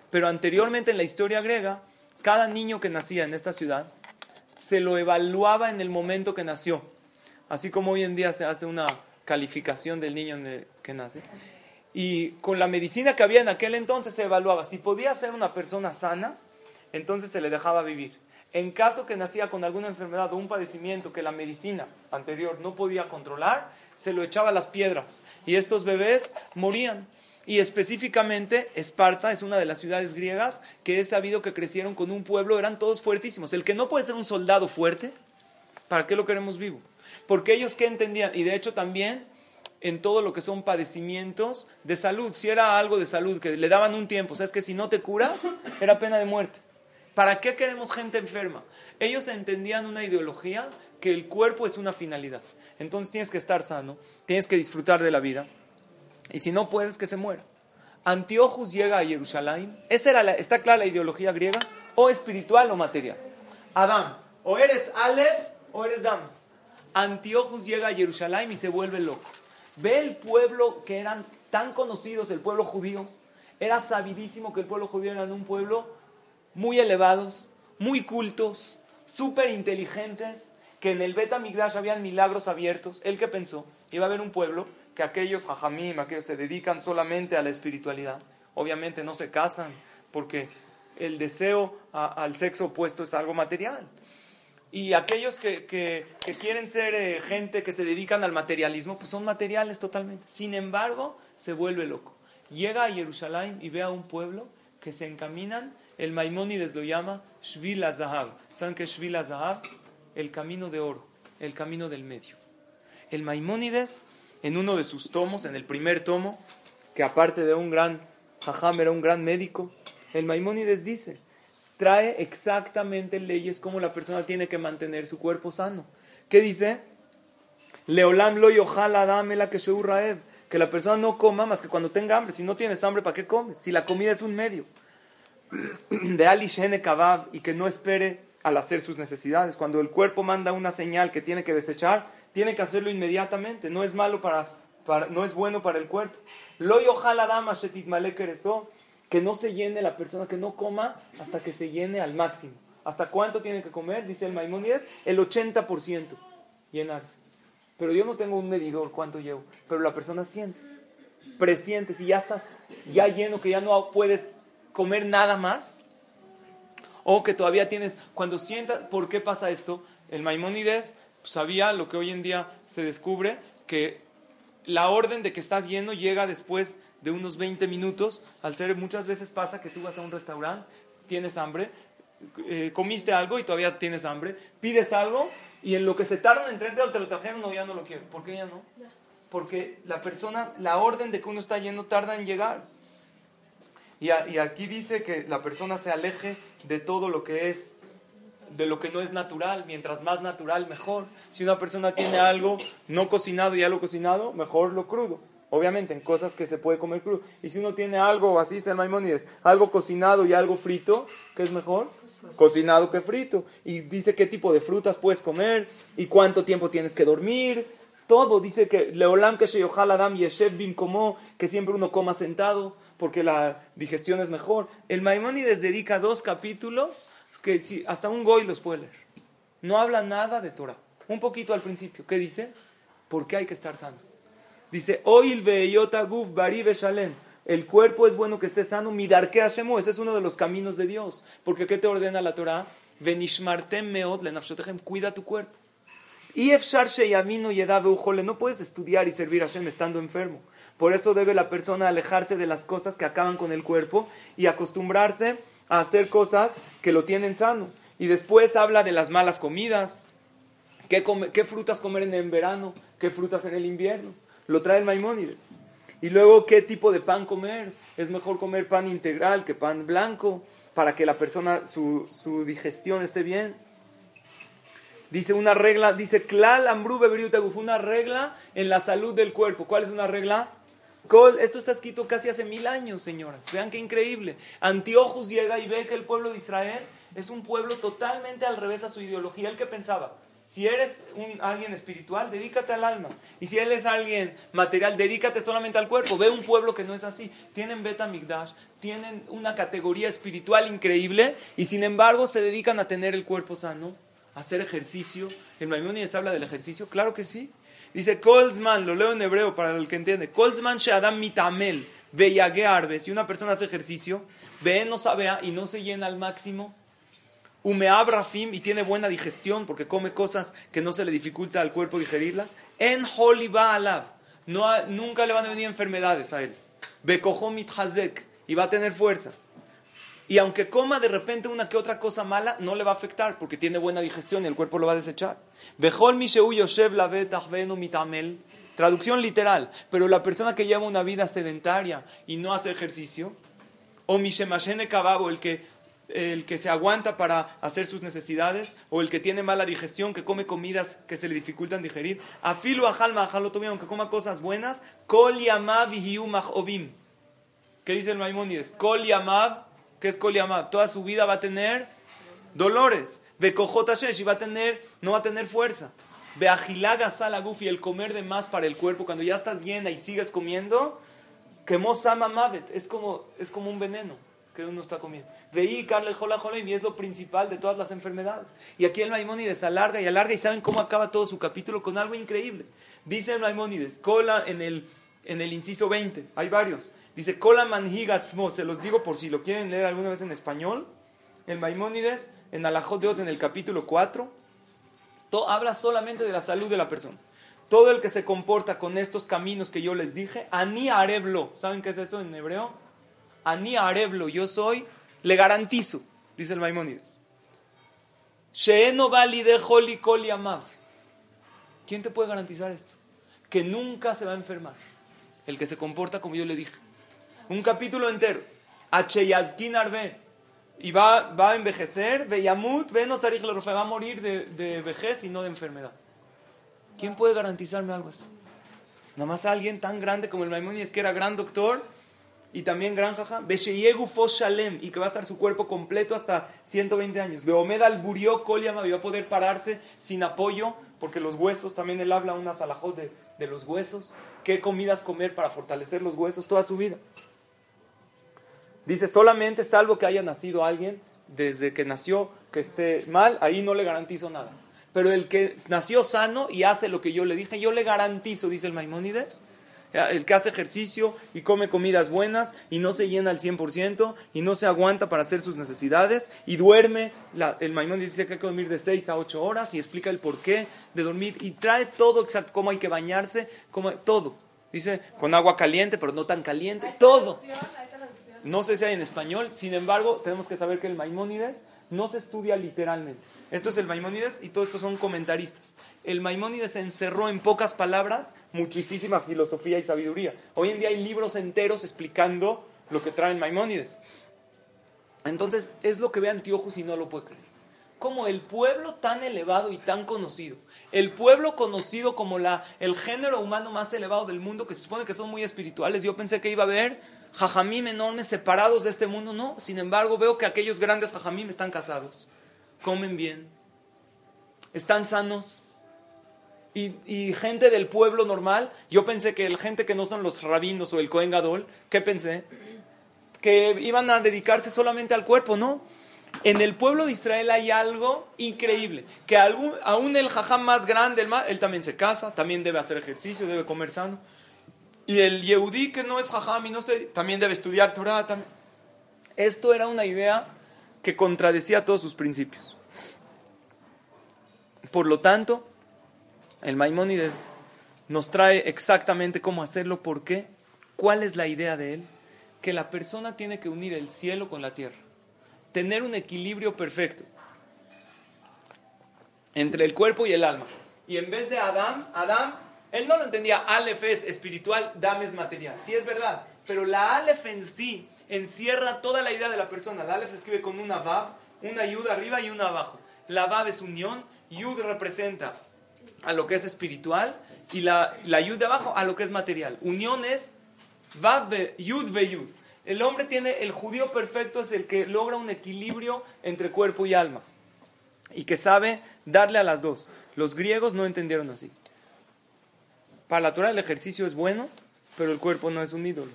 Pero anteriormente en la historia griega, cada niño que nacía en esta ciudad se lo evaluaba en el momento que nació. Así como hoy en día se hace una calificación del niño que nace. Y con la medicina que había en aquel entonces se evaluaba. Si podía ser una persona sana, entonces se le dejaba vivir. En caso que nacía con alguna enfermedad o un padecimiento que la medicina anterior no podía controlar, se lo echaba a las piedras. Y estos bebés morían. Y específicamente Esparta es una de las ciudades griegas que es sabido que crecieron con un pueblo, eran todos fuertísimos. El que no puede ser un soldado fuerte, ¿para qué lo queremos vivo? Porque ellos que entendían, y de hecho también en todo lo que son padecimientos de salud, si era algo de salud que le daban un tiempo, sabes que si no te curas, era pena de muerte. ¿Para qué queremos gente enferma? Ellos entendían una ideología que el cuerpo es una finalidad. Entonces tienes que estar sano, tienes que disfrutar de la vida. Y si no puedes, que se muera. Antiochus llega a Jerusalén. Esa era la, ¿Está clara la ideología griega? O espiritual o material. Adán, o eres Aleph o eres Dam. Antiochus llega a Jerusalén y se vuelve loco. Ve el pueblo que eran tan conocidos, el pueblo judío. Era sabidísimo que el pueblo judío era un pueblo muy elevados, muy cultos, súper inteligentes, que en el Bet Migdash habían milagros abiertos. Él que pensó, iba a haber un pueblo que aquellos hajamim, aquellos se dedican solamente a la espiritualidad. Obviamente no se casan porque el deseo al sexo opuesto es algo material. Y aquellos que, que- que quieren ser eh, gente que se dedican al materialismo, pues son materiales totalmente. Sin embargo, se vuelve loco. Llega a Jerusalén y ve a un pueblo que se encaminan, el Maimónides lo llama Shvil Zahab. ¿Saben qué es Shvil Zahab? El camino de oro, el camino del medio. El Maimónides, en uno de sus tomos, en el primer tomo, que aparte de un gran jajam era un gran médico, el Maimónides dice, trae exactamente leyes como la persona tiene que mantener su cuerpo sano. ¿Qué dice? Leolam lo yohal adam ela kesheu raev. Que la persona no coma más que cuando tenga hambre. Si no tienes hambre, ¿para qué comes? Si la comida es un medio. De ali shene kabab y que no espere al hacer sus necesidades. Cuando el cuerpo manda una señal que tiene que desechar, tiene que hacerlo inmediatamente. No es malo para, para- no es bueno para el cuerpo. Lo ashetit male kereso. Que no se llene la persona, que no coma hasta que se llene al máximo. ¿Hasta cuánto tiene que comer? Dice el Maimónides, el 80% llenarse. Pero yo no tengo un medidor cuánto llevo. Pero la persona siente, presiente, si ya estás ya lleno, que ya no puedes comer nada más, o que todavía tienes, cuando sientas, ¿por qué pasa esto? El Maimónides sabía lo que hoy en día se descubre, que la orden de que estás lleno llega después de unos 20 minutos. Al ser, muchas veces pasa que tú vas a un restaurante, tienes hambre, eh, comiste algo y todavía tienes hambre, pides algo y en lo que se tardan en traerte te lo trajeron, no, ya no lo quiero. ¿Por qué ya no? Porque la persona, la orden de que uno está lleno tarda en llegar. Y, a- y aquí dice que la persona se aleje de todo lo que es, de lo que no es natural. Mientras más natural, mejor. Si una persona tiene algo no cocinado y algo cocinado, mejor lo crudo. Obviamente, en cosas que se puede comer crudo. Y si uno tiene algo, así dice el Maimónides, algo cocinado y algo frito, ¿qué es mejor? Cocinado que frito. Y dice qué tipo de frutas puedes comer y cuánto tiempo tienes que dormir. Todo dice que Leolam que Sheyohal Adam Yeshev Bim como que siempre uno coma sentado porque la digestión es mejor. El Maimónides dedica dos capítulos que si, hasta un goy los puede leer. No habla nada de Torah. Un poquito al principio. ¿Qué dice? ¿Por qué hay que estar sano? Dice, Oil ve'yota guf shalem. El cuerpo es bueno que esté sano. Midarke Hashemu. Ese es uno de los caminos de Dios. Porque ¿qué te ordena la Torah? Venishmartem meot lenafshotechem. Cuida tu cuerpo. Y efshar sheyamino yedabe ujole. No puedes estudiar y servir a Hashem estando enfermo. Por eso debe la persona alejarse de las cosas que acaban con el cuerpo y acostumbrarse hacer cosas que lo tienen sano. Y después habla de las malas comidas, qué, frutas comer en el verano, qué frutas en el invierno. Lo trae el Maimónides. Y luego qué tipo de pan comer. Es mejor comer pan integral que pan blanco para que la persona, su, digestión esté bien. Dice una regla, dice una regla en la salud del cuerpo. ¿Cuál es una regla? Kol- Esto está escrito casi hace mil años, señoras. Vean qué increíble. Antiochus llega y ve que el pueblo de Israel es un pueblo totalmente al revés a su ideología. El que pensaba, si eres alguien espiritual, dedícate al alma. Y si él es alguien material, dedícate solamente al cuerpo. Ve un pueblo que no es así. Tienen Beta Migdash, tienen una categoría espiritual increíble y sin embargo se dedican a tener el cuerpo sano, a hacer ejercicio. ¿El Maimónides habla del ejercicio? Claro que sí. Dice Kolzman, lo leo en hebreo para el que entiende. Kolzman she'adam mitamel veyage arbe. Si una persona hace ejercicio, ve no sabea y no se llena al máximo, Umeab Rafim y tiene buena digestión porque come cosas que no se le dificulta al cuerpo digerirlas. En Holiba Alab. No nunca le van a venir enfermedades a él. Bekohom Hazek y va a tener fuerza. Y aunque coma de repente una que otra cosa mala, no le va a afectar porque tiene buena digestión y el cuerpo lo va a desechar. Traducción literal. Pero la persona que lleva una vida sedentaria y no hace ejercicio, o Mishemashene Kababo, el que, el que se aguanta para hacer sus necesidades, o el que tiene mala digestión, que come comidas que se le dificultan digerir, afilu ajal mahal otomim, aunque coma cosas buenas, kol yamav. ¿Qué dice el Maimónides? Kol yamav, ¿qué es kol yamav? Toda su vida va a tener dolores. Bekojot Hashesh, y va a tener, no va a tener fuerza. Beajilaga salaguf y el comer de más para el cuerpo, cuando ya estás llena y sigues comiendo, quemó sama mavet, es como, es como un veneno que uno está comiendo. Veí carle jola y es lo principal de todas las enfermedades. Y aquí el Maimónides alarga y alarga, y saben cómo acaba todo su capítulo con algo increíble. Dice el Maimónides, cola en el, en el inciso 20, hay varios. Dice, cola manhigatzmo, se los digo por si lo quieren leer alguna vez en español. El Maimónides, en Alajot de en el capítulo 4, to- habla solamente de la salud de la persona. Todo el que se comporta con estos caminos que yo les dije, ani areblo. ¿Saben qué es eso en hebreo? Ani areblo, yo soy, le garantizo, dice el Maimónides. ¿Quién te puede garantizar esto? Que nunca se va a enfermar. El que se comporta como yo le dije. Un capítulo entero. Acheyazkin arbe. Y va, va a envejecer. Veyamut, ve no tarij le rofe, Va a morir de, de vejez y no de enfermedad. ¿Quién puede garantizarme algo así? Nada más alguien tan grande como el Maimónides, que era gran doctor y también gran jaja. Besheyegu fos shalem, y que va a estar su cuerpo completo hasta 120 años. Beomed al burió kolyama, y va a poder pararse sin apoyo, porque los huesos, también él habla unas alajot de, de los huesos. ¿Qué comidas comer para fortalecer los huesos toda su vida? Dice, solamente salvo que haya nacido alguien desde que nació que esté mal, ahí no le garantizo nada. Pero el que nació sano y hace lo que yo le dije, yo le garantizo, dice el Maimónides, el que hace ejercicio y come comidas buenas y no se llena al 100% y no se aguanta para hacer sus necesidades y duerme, la- el Maimónides dice que hay que dormir de 6 a 8 horas y explica el porqué de dormir y trae todo exacto, cómo hay que bañarse, cómo, todo. Dice, con agua caliente, pero no tan caliente, todo. No sé si hay en español, sin embargo, tenemos que saber que el Maimónides no se estudia literalmente. Esto es el Maimónides y todos estos son comentaristas. El Maimónides encerró en pocas palabras muchísima filosofía y sabiduría. Hoy en día hay libros enteros explicando lo que traen Maimónides. Entonces, es lo que ve Antiochus y no lo puede creer. Como el pueblo tan elevado y tan conocido, el pueblo conocido como la, el género humano más elevado del mundo, que se supone que son muy espirituales, yo pensé que iba a haber jajamim enormes separados de este mundo, no. Sin embargo, veo que aquellos grandes jajamim están casados, comen bien, están sanos. Y, gente del pueblo normal, yo pensé que el gente que no son los rabinos o el Cohen Gadol, ¿qué pensé? Que iban a dedicarse solamente al cuerpo, ¿no? En el pueblo de Israel hay algo increíble, que algún, aún el jajam más grande, él también se casa, también debe hacer ejercicio, debe comer sano. Y el Yehudí que no es jajam y no sé, también debe estudiar Torah. También. Esto era una idea que contradecía todos sus principios. Por lo tanto, el Maimónides nos trae exactamente cómo hacerlo, por qué, cuál es la idea de él, que la persona tiene que unir el cielo con la tierra, tener un equilibrio perfecto entre el cuerpo y el alma. Y en vez de Adán, Adán, él no lo entendía, Aleph es espiritual, Dam es material. Sí es verdad, pero la Aleph en sí encierra toda la idea de la persona. La Aleph se escribe con una Vav, una Yud arriba y una abajo. La Vav es unión, Yud representa a lo que es espiritual y la, la Yud de abajo a lo que es material. Unión es Vav, Yud, Ve, Yud. El hombre tiene, el judío perfecto es el que logra un equilibrio entre cuerpo y alma y que sabe darle a las dos. Los griegos no entendieron así. Para la Torah el ejercicio es bueno, pero el cuerpo no es un ídolo.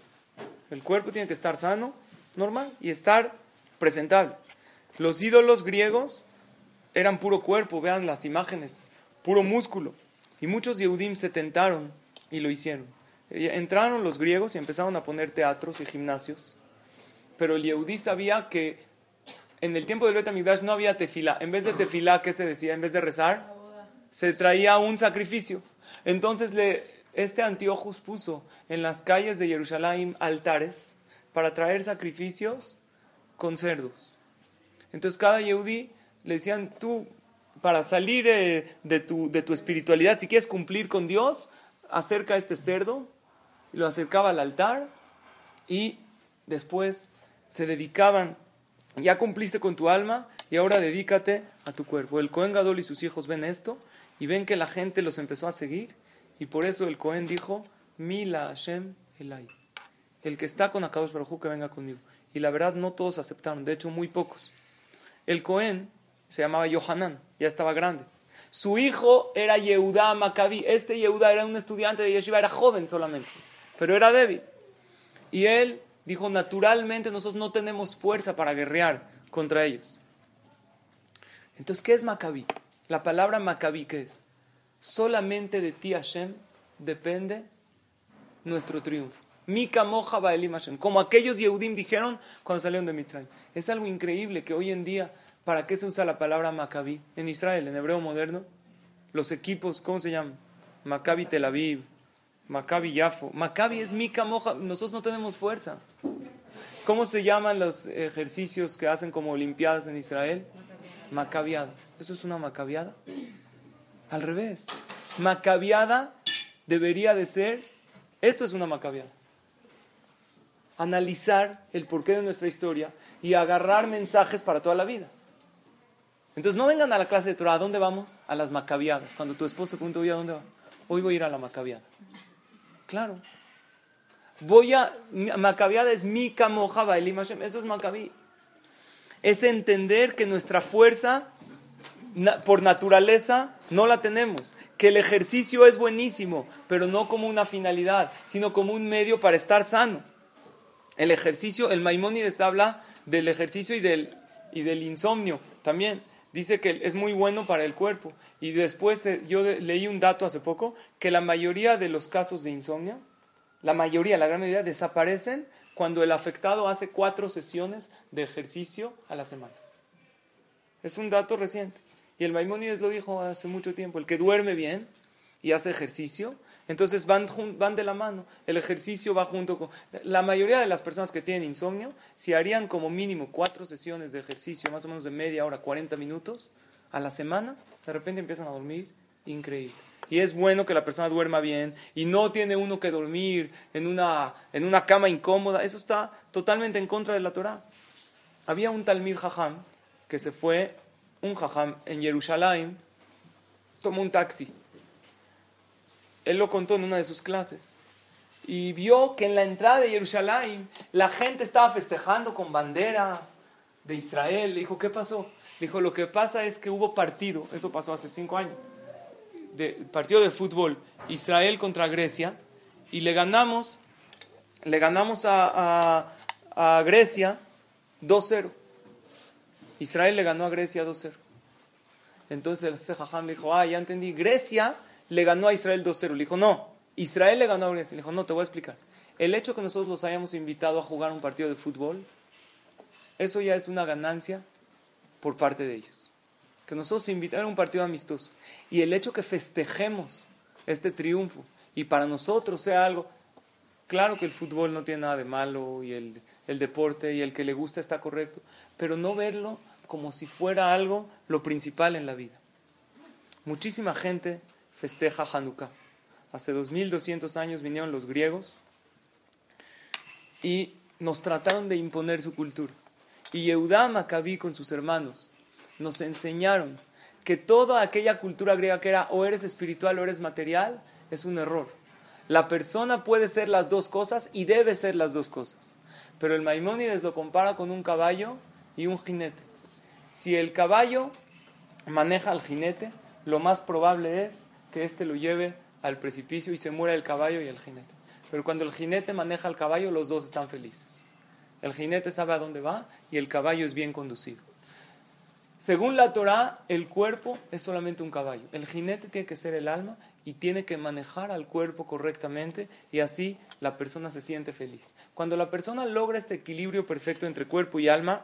El cuerpo tiene que estar sano, normal, y estar presentable. Los ídolos griegos eran puro cuerpo, vean las imágenes, puro músculo. Y muchos Yehudim se tentaron y lo hicieron. Entraron los griegos y empezaron a poner teatros y gimnasios. Pero el Yehudí sabía que en el tiempo del Bet no había tefila. En vez de tefila, ¿qué se decía? En vez de rezar, se traía un sacrificio. Entonces le, este Antiochus puso en las calles de Jerusalén altares para traer sacrificios con cerdos. Entonces cada Yehudí le decían, tú, para salir eh, de, tu, de tu espiritualidad, si quieres cumplir con Dios, acerca este cerdo, lo acercaba al altar, y después se dedicaban, ya cumpliste con tu alma, y ahora dedícate a tu cuerpo. El Cohen Gadol y sus hijos ven esto, y ven que la gente los empezó a seguir, y por eso el Cohen dijo, Mila Hashem Elai. El que está con Akadosh Baruj que venga conmigo. Y la verdad no todos aceptaron, de hecho muy pocos. El Cohen se llamaba Yohanan, ya estaba grande. Su hijo era Yehuda Maccabi. Este Yehuda era un estudiante de Yeshiva, era joven solamente, pero era débil. Y él dijo, naturalmente nosotros no tenemos fuerza para guerrear contra ellos. Entonces, ¿qué es Maccabi? La palabra Maccabi, ¿qué es? Solamente de ti, Hashem, depende nuestro triunfo. Mika moja ba'elim Hashem. Como aquellos Yehudim dijeron cuando salieron de Mitzrayim. Es algo increíble que hoy en día, ¿para qué se usa la palabra Maccabi? En Israel, en hebreo moderno, los equipos, ¿cómo se llaman? Maccabi Tel Aviv, Maccabi Yafo. Maccabi es Mika moja. Nosotros no tenemos fuerza. ¿Cómo se llaman los ejercicios que hacen como Olimpiadas en Israel? Macabiadas. ¿Eso es una macabiada? Al revés. Macabiada debería de ser, esto es una macabiada. Analizar el porqué de nuestra historia y agarrar mensajes para toda la vida. Entonces no vengan a la clase de Torah, ¿a dónde vamos? A las macabiadas. Cuando tu esposo te pregunta, ¿a dónde va? Hoy voy a ir a la macabiada. Claro. Voy a, macabiada es mi camojaba, el eso es macabí. Es entender que nuestra fuerza por naturaleza no la tenemos. Que el ejercicio es buenísimo, pero no como una finalidad, sino como un medio para estar sano. El ejercicio, el Maimónides habla del ejercicio y del, y del insomnio también. Dice que es muy bueno para el cuerpo. Y después eh, yo leí un dato hace poco que la mayoría de los casos de insomnio, la mayoría, la gran mayoría, desaparecen cuando el afectado hace cuatro sesiones de ejercicio a la semana. Es un dato reciente. Y el Maimónides lo dijo hace mucho tiempo, el que duerme bien y hace ejercicio, entonces van, van de la mano. El ejercicio va junto con... La mayoría de las personas que tienen insomnio, si harían como mínimo cuatro sesiones de ejercicio, más o menos de media hora, 40 minutos a la semana, de repente empiezan a dormir increíble. Y es bueno que la persona duerma bien y no tiene uno que dormir en una, en una cama incómoda, eso está totalmente en contra de la Torah. Había un Talmid Jajam que se fue, un Jajam en Jerusalén, tomó un taxi. Él lo contó en una de sus clases y vio que en la entrada de Jerusalén la gente estaba festejando con banderas de Israel. Le dijo, ¿qué pasó? Dijo, lo que pasa es que hubo partido, eso pasó hace cinco años, partido de fútbol, Israel contra Grecia, y le ganamos, le ganamos a, a, Grecia 2-0. Israel le ganó a Grecia 2-0. Entonces el Sejajam le dijo, ah, ya entendí, Grecia le ganó a Israel 2-0. Le dijo, no, Israel le ganó a Grecia. Le dijo, no, te voy a explicar. El hecho que nosotros los hayamos invitado a jugar un partido de fútbol, eso ya es una ganancia por parte de ellos. Que nosotros invitaron a un partido amistoso. Y el hecho que festejemos este triunfo y para nosotros sea algo, claro que el fútbol no tiene nada de malo y el, el deporte y el que le gusta está correcto, pero no verlo como si fuera algo lo principal en la vida. Muchísima gente festeja Hanukkah. Hace 2200 años vinieron los griegos y nos trataron de imponer su cultura. Y Yehudá Maccabí con sus hermanos nos enseñaron que toda aquella cultura griega que era o eres espiritual o eres material es un error. La persona puede ser las dos cosas y debe ser las dos cosas. Pero el Maimónides lo compara con un caballo y un jinete. Si el caballo maneja al jinete, lo más probable es que éste lo lleve al precipicio y se muera el caballo y el jinete. Pero cuando el jinete maneja al caballo, los dos están felices. El jinete sabe a dónde va y el caballo es bien conducido. Según la Torah, el cuerpo es solamente un caballo. El jinete tiene que ser el alma y tiene que manejar al cuerpo correctamente y así la persona se siente feliz. Cuando la persona logra este equilibrio perfecto entre cuerpo y alma,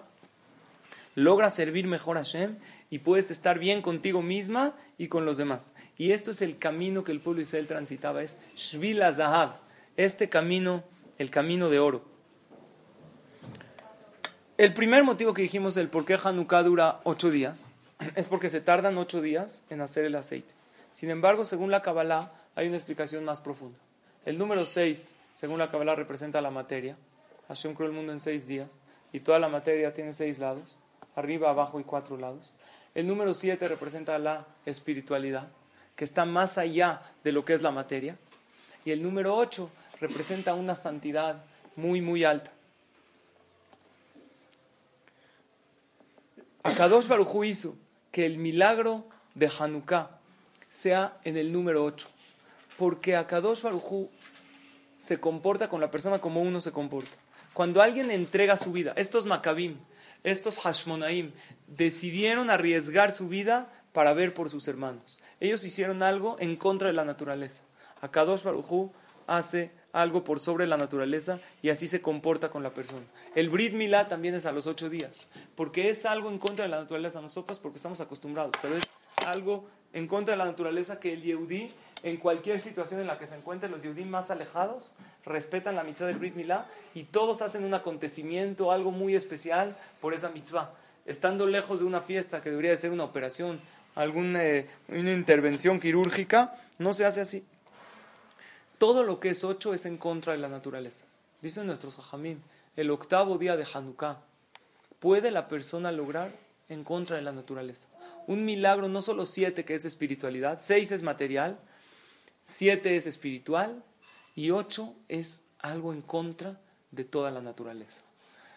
logra servir mejor a Hashem y puedes estar bien contigo misma y con los demás. Y esto es el camino que el pueblo Israel transitaba, es Shvila Zahav, este camino, el camino de oro. El primer motivo que dijimos del por qué Hanukkah dura ocho días es porque se tardan ocho días en hacer el aceite. Sin embargo, según la Kabbalah, hay una explicación más profunda. El número seis, según la Kabbalah, representa la materia. Hashem creó el mundo en seis días y toda la materia tiene seis lados, arriba, abajo y cuatro lados. El número siete representa la espiritualidad, que está más allá de lo que es la materia. Y el número ocho representa una santidad muy, muy alta. Akadosh Baruj hizo que el milagro de Hanukkah sea en el número 8, porque Akadosh Baruj se comporta con la persona como uno se comporta. Cuando alguien entrega su vida, estos Maccabim, estos Hashmonaim, decidieron arriesgar su vida para ver por sus hermanos. Ellos hicieron algo en contra de la naturaleza. Akadosh Baruj hace algo por sobre la naturaleza y así se comporta con la persona. El Brit Milá también es a los ocho días, porque es algo en contra de la naturaleza nosotros porque estamos acostumbrados, pero es algo en contra de la naturaleza que el Yehudí, en cualquier situación en la que se encuentren los Yehudí más alejados, respetan la mitzvah del Brit Milá y todos hacen un acontecimiento, algo muy especial por esa mitzvah. Estando lejos de una fiesta que debería de ser una operación, alguna eh, una intervención quirúrgica, no se hace así todo lo que es ocho es en contra de la naturaleza. Dicen nuestros hajamim, el octavo día de Hanukkah puede la persona lograr en contra de la naturaleza. Un milagro, no solo siete que es espiritualidad, seis es material, siete es espiritual y ocho es algo en contra de toda la naturaleza.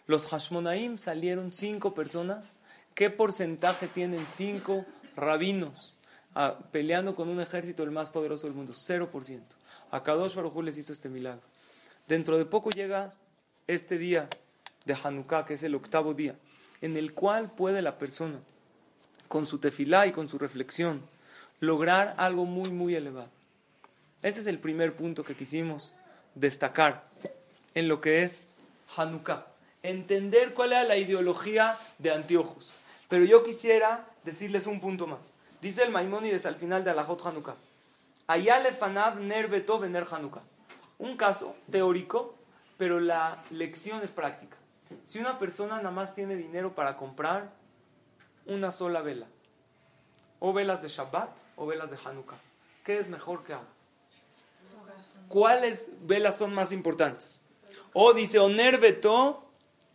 Los Hashmonaim salieron cinco personas. ¿Qué porcentaje tienen cinco rabinos ah, peleando con un ejército el más poderoso del mundo? Cero por ciento. A Kadosh Baruj les hizo este milagro. Dentro de poco llega este día de Hanukkah, que es el octavo día, en el cual puede la persona, con su tefilá y con su reflexión, lograr algo muy, muy elevado. Ese es el primer punto que quisimos destacar en lo que es Hanukkah. Entender cuál era la ideología de Antiochus. Pero yo quisiera decirles un punto más. Dice el Maimónides al final de Alajot Hanukkah. Ner Un caso teórico, pero la lección es práctica. Si una persona nada más tiene dinero para comprar una sola vela, o velas de Shabbat o velas de Hanukkah, ¿qué es mejor que haga? ¿Cuáles velas son más importantes? O dice, Oner Beto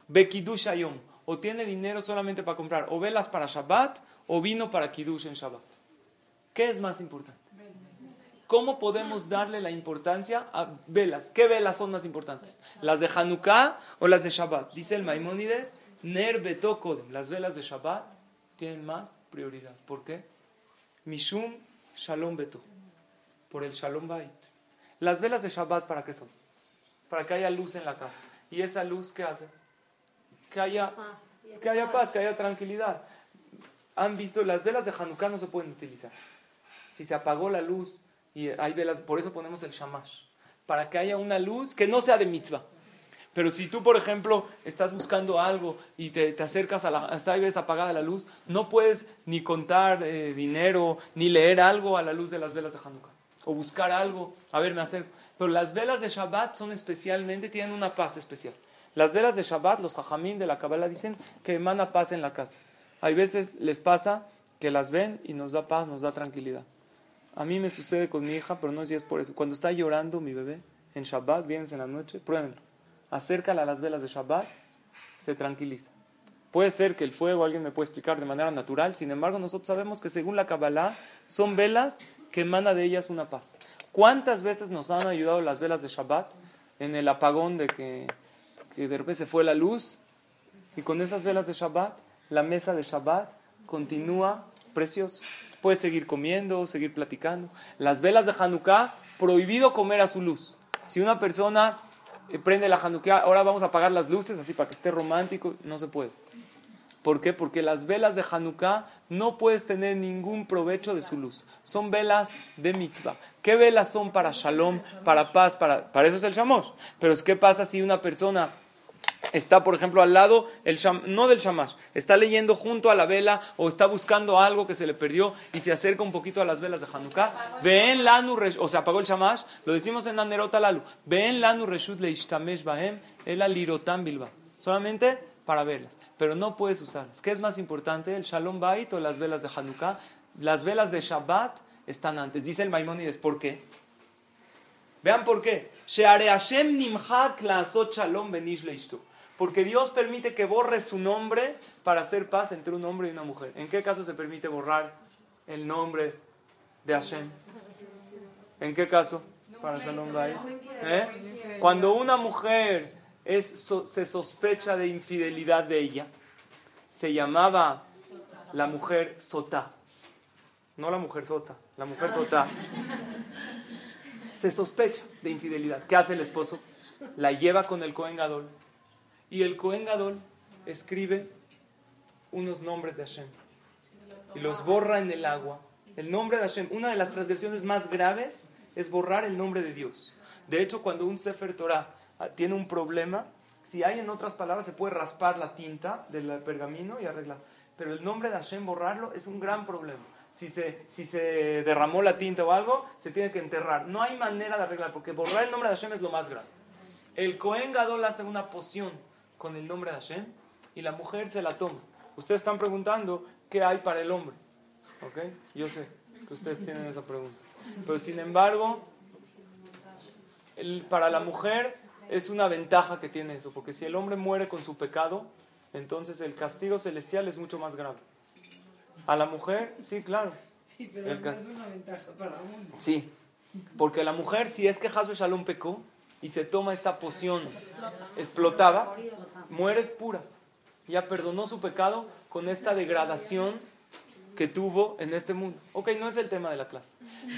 Bekidush Ayom. O tiene dinero solamente para comprar o velas para Shabbat o vino para Kiddush en Shabbat. ¿Qué es más importante? ¿Cómo podemos darle la importancia a velas? ¿Qué velas son más importantes? ¿Las de Hanukkah o las de Shabbat? Dice el Maimónides, Ner Kodem. Las velas de Shabbat tienen más prioridad. ¿Por qué? Mishum Shalom Beto. Por el Shalom Bait. Las velas de Shabbat, ¿para qué son? Para que haya luz en la casa. ¿Y esa luz qué hace? Que haya, que haya paz, que haya tranquilidad. Han visto, las velas de Hanukkah no se pueden utilizar. Si se apagó la luz y hay velas, por eso ponemos el shamash. Para que haya una luz que no sea de mitzvah. Pero si tú, por ejemplo, estás buscando algo y te, te acercas a la, hasta ahí ves apagada la luz, no puedes ni contar eh, dinero, ni leer algo a la luz de las velas de Hanukkah. O buscar algo, a ver, me acerco. Pero las velas de Shabbat son especialmente, tienen una paz especial. Las velas de Shabbat, los jajamín de la Kabbalah dicen que emana paz en la casa. Hay veces les pasa que las ven y nos da paz, nos da tranquilidad. A mí me sucede con mi hija, pero no sé es por eso. Cuando está llorando mi bebé en Shabbat, vienes en la noche, pruébenlo. Acércala a las velas de Shabbat, se tranquiliza. Puede ser que el fuego, alguien me puede explicar de manera natural, sin embargo, nosotros sabemos que según la Kabbalah, son velas que emana de ellas una paz. ¿Cuántas veces nos han ayudado las velas de Shabbat en el apagón de que, que de repente se fue la luz? Y con esas velas de Shabbat, la mesa de Shabbat continúa precioso. Puedes seguir comiendo, seguir platicando. Las velas de Hanukkah, prohibido comer a su luz. Si una persona eh, prende la Hanukkah, ahora vamos a apagar las luces así para que esté romántico, no se puede. ¿Por qué? Porque las velas de Hanukkah no puedes tener ningún provecho de su luz. Son velas de mitzvah. ¿Qué velas son para shalom, para paz? Para, para eso es el shamash. Pero ¿qué pasa si una persona está, por ejemplo, al lado, el no del shamash, está leyendo junto a la vela o está buscando algo que se le perdió y se acerca un poquito a las velas de Hanukkah? Ven lanu, o se apagó el shamash, lo decimos en Anerota Lalu. Ven lanu reshut leishtamesh bahem el alirotam bilba. Solamente para verlas pero no puedes usarlas. ¿Qué es más importante, el Shalom Bait o las velas de Hanukkah? Las velas de Shabbat están antes. Dice el Maimónides, ¿por qué? Vean por qué. Porque Dios permite que borre su nombre para hacer paz entre un hombre y una mujer. ¿En qué caso se permite borrar el nombre de Hashem? ¿En qué caso? Para Shalom Bait. ¿Eh? Cuando una mujer se sospecha de infidelidad de ella. Se llamaba la mujer Sotá. No la mujer Sota, la mujer Sotá. Se sospecha de infidelidad. ¿Qué hace el esposo? La lleva con el Cohen Gadol. Y el Cohen Gadol escribe unos nombres de Hashem. Y los borra en el agua. El nombre de Hashem. Una de las transgresiones más graves es borrar el nombre de Dios. De hecho, cuando un Sefer Torah Ah, tiene un problema, si hay en otras palabras, se puede raspar la tinta del pergamino y arreglar. Pero el nombre de Hashem, borrarlo, es un gran problema. Si se, si se derramó la tinta o algo, se tiene que enterrar. No hay manera de arreglar, porque borrar el nombre de Hashem es lo más grave. El Cohen Gadol hace una poción con el nombre de Hashem y la mujer se la toma. Ustedes están preguntando qué hay para el hombre. ¿Ok? Yo sé que ustedes tienen esa pregunta. Pero sin embargo, el, para la mujer es una ventaja que tiene eso, porque si el hombre muere con su pecado, entonces el castigo celestial es mucho más grave. A la mujer, sí, claro. Sí, pero es una ventaja para uno. Sí, porque la mujer, si es que Hasbe Shalom pecó y se toma esta poción explotada, muere pura. Ya perdonó su pecado con esta degradación que tuvo en este mundo. Ok, no es el tema de la clase.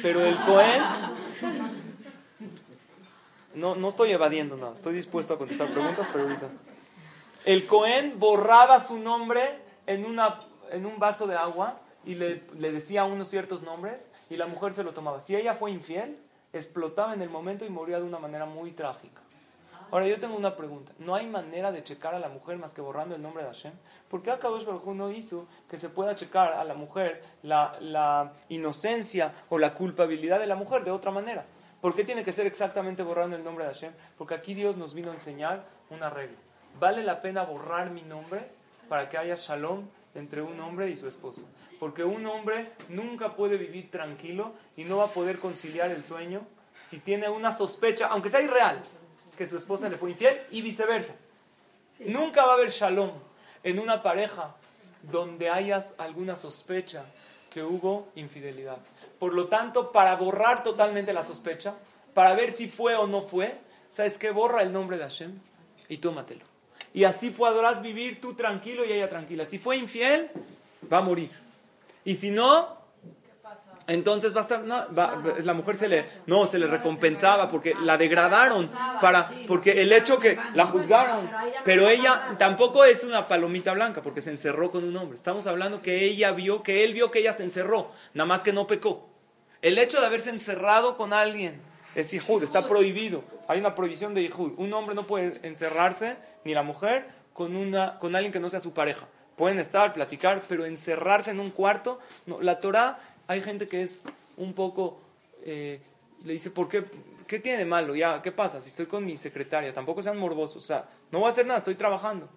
Pero el Cohen no, no estoy evadiendo nada, estoy dispuesto a contestar preguntas, pero ahorita. El Cohen borraba su nombre en, una, en un vaso de agua y le, le decía unos ciertos nombres y la mujer se lo tomaba. Si ella fue infiel, explotaba en el momento y moría de una manera muy trágica. Ahora yo tengo una pregunta. ¿No hay manera de checar a la mujer más que borrando el nombre de Hashem? ¿Por qué Akadosh Baruj no hizo que se pueda checar a la mujer la, la inocencia o la culpabilidad de la mujer de otra manera? ¿Por qué tiene que ser exactamente borrando el nombre de Hashem? Porque aquí Dios nos vino a enseñar una regla. ¿Vale la pena borrar mi nombre para que haya shalom entre un hombre y su esposa. Porque un hombre nunca puede vivir tranquilo y no va a poder conciliar el sueño si tiene una sospecha, aunque sea irreal, que su esposa le fue infiel y viceversa. Nunca va a haber shalom en una pareja donde hayas alguna sospecha que hubo infidelidad. Por lo tanto, para borrar totalmente la sospecha, para ver si fue o no fue, ¿sabes qué? Borra el nombre de Hashem y tómatelo. Y así podrás vivir tú tranquilo y ella tranquila. Si fue infiel, va a morir. Y si no, entonces va a estar, no, la mujer se le, no, se le recompensaba porque la degradaron para, porque el hecho que la juzgaron, pero ella tampoco es una palomita blanca porque se encerró con un hombre. Estamos hablando que ella vio, que él vio que ella se encerró, nada más que no pecó. El hecho de haberse encerrado con alguien es hijud, está prohibido. Hay una prohibición de hijud. Un hombre no puede encerrarse, ni la mujer, con, una, con alguien que no sea su pareja. Pueden estar, platicar, pero encerrarse en un cuarto, no. La Torah hay gente que es un poco, eh, le dice, ¿por qué? ¿Qué tiene de malo? Ya, ¿qué pasa? Si estoy con mi secretaria, tampoco sean morbosos, o sea, no voy a hacer nada, estoy trabajando.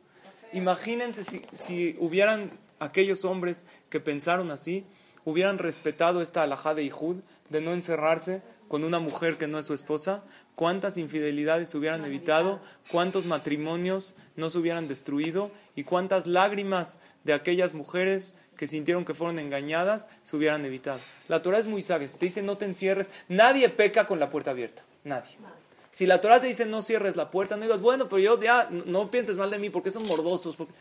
Imagínense si, si hubieran aquellos hombres que pensaron así, hubieran respetado esta alajá de Ijud, de no encerrarse con una mujer que no es su esposa, cuántas infidelidades se hubieran evitado, cuántos matrimonios no se hubieran destruido y cuántas lágrimas de aquellas mujeres que sintieron que fueron engañadas se hubieran evitado. La Torah es muy sabia. Si te dice no te encierres, nadie peca con la puerta abierta. Nadie. Si la Torah te dice no cierres la puerta, no digas, bueno, pero yo ya no pienses mal de mí porque son morbosos. Porque...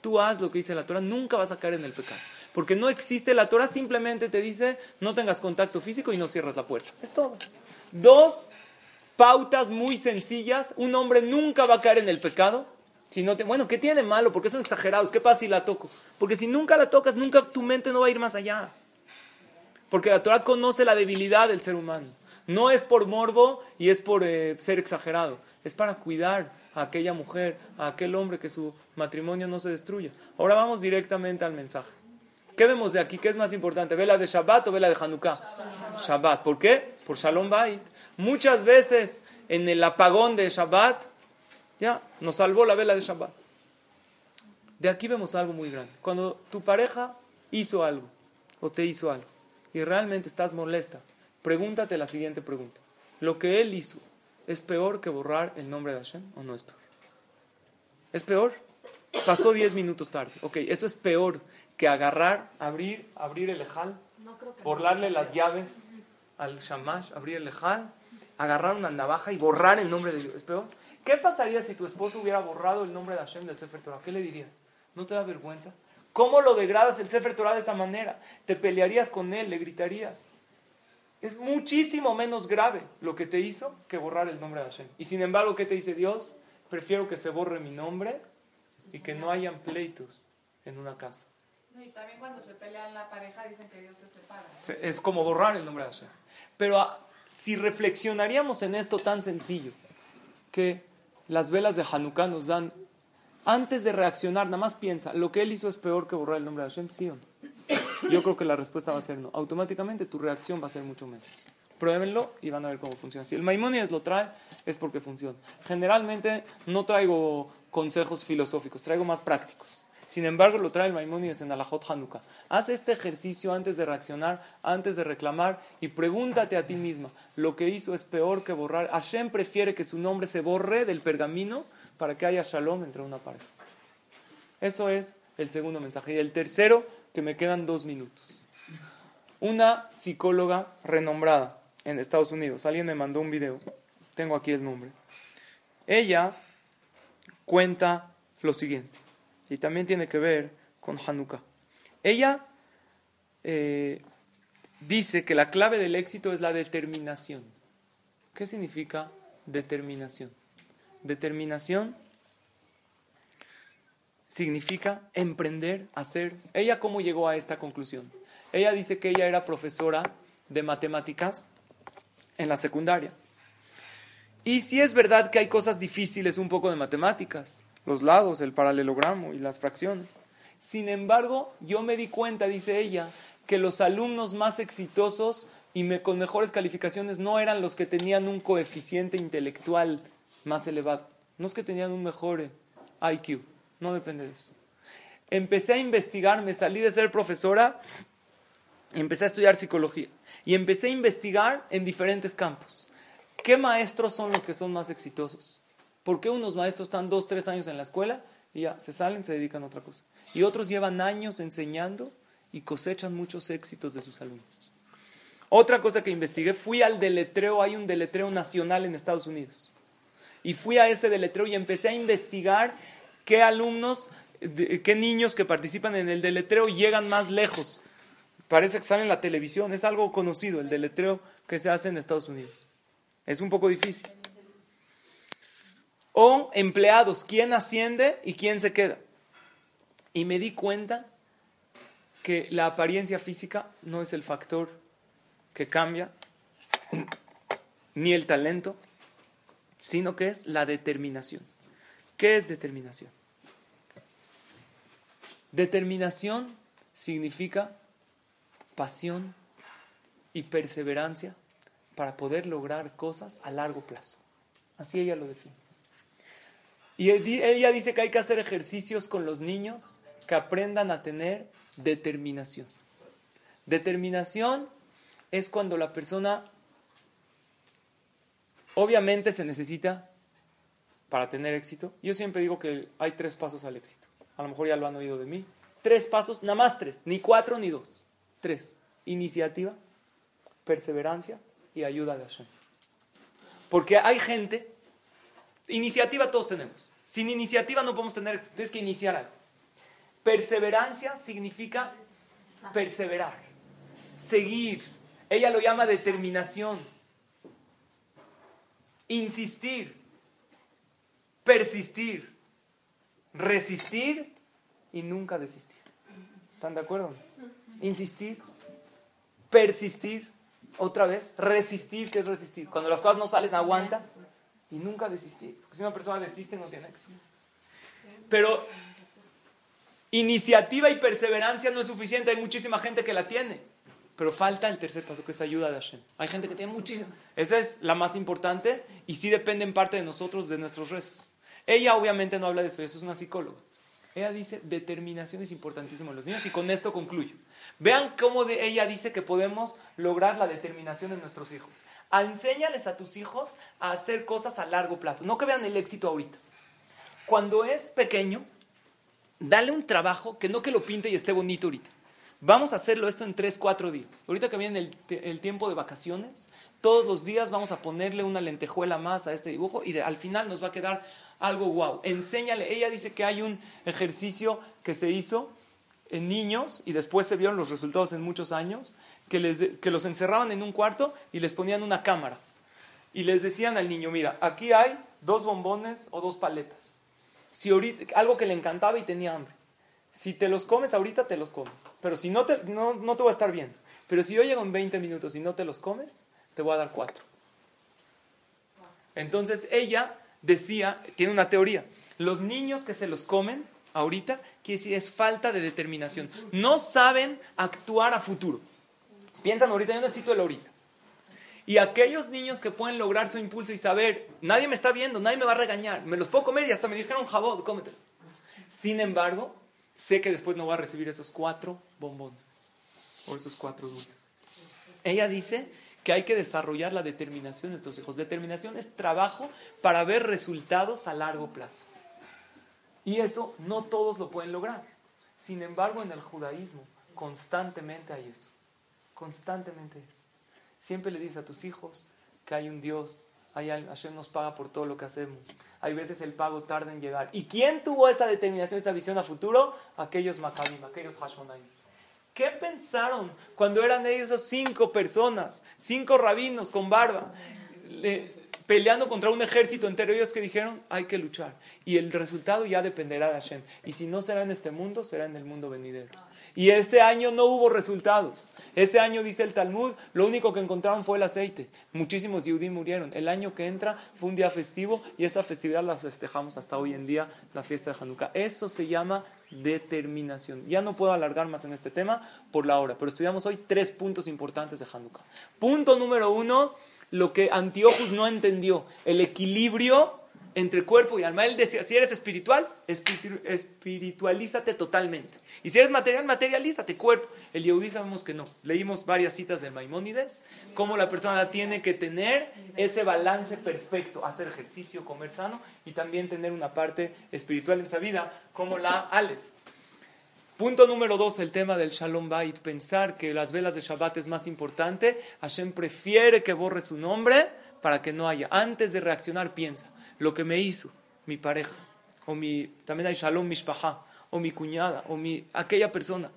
Tú haz lo que dice la Torah, nunca vas a caer en el pecado. Porque no existe, la Torah simplemente te dice no tengas contacto físico y no cierres la puerta. Es todo. Dos pautas muy sencillas. Un hombre nunca va a caer en el pecado si no te, bueno, ¿qué tiene malo? Porque son exagerados. ¿Qué pasa si la toco? Porque si nunca la tocas, nunca tu mente no va a ir más allá. Porque la Torah conoce la debilidad del ser humano. No es por morbo y es por eh, ser exagerado. Es para cuidar a aquella mujer, a aquel hombre que su matrimonio no se destruya. Ahora vamos directamente al mensaje. ¿Qué vemos de aquí? ¿Qué es más importante? ¿Vela de Shabbat o vela de Hanukkah? Shabbat. ¿Por qué? Por Shalom Bait. Muchas veces en el apagón de Shabbat ya, nos salvó la vela de Shabbat. De aquí vemos algo muy grande. Cuando tu pareja hizo algo o te hizo algo y realmente estás molesta, pregúntate la siguiente pregunta. ¿Lo que él hizo es peor que borrar el nombre de Hashem o no es peor? ¿Es peor? Pasó 10 minutos tarde. Ok, eso es peor que agarrar, abrir, abrir el ejal, borrarle las llaves al shamash, abrir el ejal, agarrar una navaja y borrar el nombre de Dios. ¿Es peor? ¿Qué pasaría si tu esposo hubiera borrado el nombre de Hashem del Sefer Torah? ¿Qué le dirías? ¿No te da vergüenza? ¿Cómo lo degradas el Sefer Torah de esa manera? ¿Te pelearías con él? ¿Le gritarías? Es muchísimo menos grave lo que te hizo que borrar el nombre de Hashem. Y sin embargo, ¿qué te dice Dios? Prefiero que se borre mi nombre y que no hayan pleitos en una casa. Y también cuando se pelean la pareja dicen que Dios se separa. Es como borrar el nombre de Hashem. Pero ah, si reflexionaríamos en esto tan sencillo, que las velas de Hanukkah nos dan, antes de reaccionar, nada más piensa, ¿lo que él hizo es peor que borrar el nombre de Hashem? ¿Sí o no? Yo creo que la respuesta va a ser no. Automáticamente tu reacción va a ser mucho menos. Pruébenlo y van a ver cómo funciona. Si el Maimonides lo trae, es porque funciona. Generalmente no traigo consejos filosóficos, traigo más prácticos. Sin embargo, lo trae el Maimonides en Alajot Hanukkah. Haz este ejercicio antes de reaccionar, antes de reclamar y pregúntate a ti misma, ¿lo que hizo es peor que borrar? Hashem prefiere que su nombre se borre del pergamino para que haya shalom entre una pareja. Eso es el segundo mensaje. Y el tercero, que me quedan dos minutos. Una psicóloga renombrada en Estados Unidos, alguien me mandó un video, tengo aquí el nombre. Ella cuenta lo siguiente y también tiene que ver con Hanukkah. Ella eh, dice que la clave del éxito es la determinación. ¿Qué significa determinación? Determinación significa emprender, hacer. ¿Ella cómo llegó a esta conclusión? Ella dice que ella era profesora de matemáticas en la secundaria. Y si es verdad que hay cosas difíciles un poco de matemáticas, los lados, el paralelogramo y las fracciones. Sin embargo, yo me di cuenta, dice ella, que los alumnos más exitosos y con mejores calificaciones no eran los que tenían un coeficiente intelectual más elevado, no es que tenían un mejor IQ, no depende de eso. empecé a investigar, me salí de ser profesora, empecé a estudiar psicología y empecé a investigar en diferentes campos. ¿Qué maestros son los que son más exitosos? ¿Por qué unos maestros están dos, tres años en la escuela y ya se salen, se dedican a otra cosa? Y otros llevan años enseñando y cosechan muchos éxitos de sus alumnos. Otra cosa que investigué, fui al deletreo, hay un deletreo nacional en Estados Unidos. Y fui a ese deletreo y empecé a investigar qué alumnos, qué niños que participan en el deletreo llegan más lejos. Parece que sale en la televisión, es algo conocido, el deletreo que se hace en Estados Unidos. Es un poco difícil. O empleados, quién asciende y quién se queda. Y me di cuenta que la apariencia física no es el factor que cambia, ni el talento, sino que es la determinación. ¿Qué es determinación? Determinación significa pasión y perseverancia para poder lograr cosas a largo plazo. Así ella lo define. Y ella dice que hay que hacer ejercicios con los niños que aprendan a tener determinación. Determinación es cuando la persona, obviamente se necesita para tener éxito. Yo siempre digo que hay tres pasos al éxito. A lo mejor ya lo han oído de mí. Tres pasos, nada más tres, ni cuatro ni dos. Tres. Iniciativa, perseverancia y ayuda de Hashem. Porque hay gente, iniciativa todos tenemos. Sin iniciativa no podemos tener éxito. Tienes que iniciar algo. Perseverancia significa perseverar, seguir. Ella lo llama determinación. Insistir, persistir, resistir y nunca desistir. ¿Están de acuerdo? Insistir, persistir, otra vez, resistir, ¿qué es resistir? Cuando las cosas no salen, aguanta y nunca desistir. Porque si una persona desiste, no tiene éxito. Pero iniciativa y perseverancia no es suficiente. Hay muchísima gente que la tiene. Pero falta el tercer paso, que es ayuda de Hashem. Hay gente que tiene muchísima. Esa es la más importante y sí depende en parte de nosotros, de nuestros rezos. Ella obviamente no habla de eso, eso es una psicóloga. Ella dice, determinación es importantísimo en los niños y con esto concluyo. Vean cómo de ella dice que podemos lograr la determinación en nuestros hijos. Enséñales a tus hijos a hacer cosas a largo plazo, no que vean el éxito ahorita. Cuando es pequeño, dale un trabajo que no que lo pinte y esté bonito ahorita. Vamos a hacerlo esto en tres, cuatro días. Ahorita que viene el, tiempo de vacaciones, todos los días vamos a ponerle una lentejuela más a este dibujo y al final nos va a quedar algo guau. Enséñale. Ella dice que hay un ejercicio que se hizo en niños y después se vieron los resultados en muchos años, que, les que los encerraban en un cuarto y les ponían una cámara. Y les decían al niño, mira, aquí hay dos bombones o dos paletas. Si ahorita, algo que le encantaba y tenía hambre. Si te los comes ahorita, te los comes. Pero si no te, no, no te voy a estar viendo. Pero si yo llego en 20 minutos y no te los comes, te voy a dar cuatro. Entonces ella decía, tiene una teoría, los niños que se los comen ahorita, quiere decir, es falta de determinación. No saben actuar a futuro. Piensan ahorita, yo necesito el ahorita. Y aquellos niños que pueden lograr su impulso y saber, nadie me está viendo, nadie me va a regañar, me los puedo comer y hasta me dijeron jabón, cómetelo. Sin embargo, sé que después no va a recibir esos cuatro bombones o esos cuatro dulces. Ella dice que hay que desarrollar la determinación de nuestros hijos. Determinación es trabajo para ver resultados a largo plazo. Y eso no todos lo pueden lograr. Sin embargo, en el judaísmo constantemente hay eso. Constantemente es. Siempre le dices a tus hijos que hay un Dios, hay, Hashem nos paga por todo lo que hacemos. Hay veces el pago tarda en llegar. ¿Y quién tuvo esa determinación, esa visión a futuro? Aquellos Maccabim, aquellos Hashmonaim. ¿Qué pensaron cuando eran esos cinco personas, cinco rabinos con barba, peleando contra un ejército entero? Ellos que dijeron, hay que luchar. Y el resultado ya dependerá de Hashem. Y si no será en este mundo, será en el mundo venidero. Y ese año no hubo resultados. Ese año, dice el Talmud, lo único que encontraron fue el aceite. Muchísimos judíos murieron. El año que entra fue un día festivo y esta festividad la festejamos hasta hoy en día, la fiesta de Hanukkah. Eso se llama determinación. Ya no puedo alargar más en este tema por la hora, pero estudiamos hoy tres puntos importantes de Hanukkah. Punto número uno, lo que Antiochus no entendió, el equilibrio entre cuerpo y alma. Él decía, si eres espiritual, espiritualízate totalmente. Y si eres material, materialízate, cuerpo. El Yehudí sabemos que no. Leímos varias citas de Maimónides, cómo la persona tiene que tener ese balance perfecto, hacer ejercicio, comer sano y también tener una parte espiritual en su vida, como la Aleph. Punto número dos, el tema del Shalom Bait. Pensar que las velas de Shabbat es más importante. Hashem prefiere que borre su nombre para que no haya. Antes de reaccionar, piensa lo que me hizo mi pareja, o mi, también hay Shalom Mishpaha, o mi cuñada, o mi, aquella persona,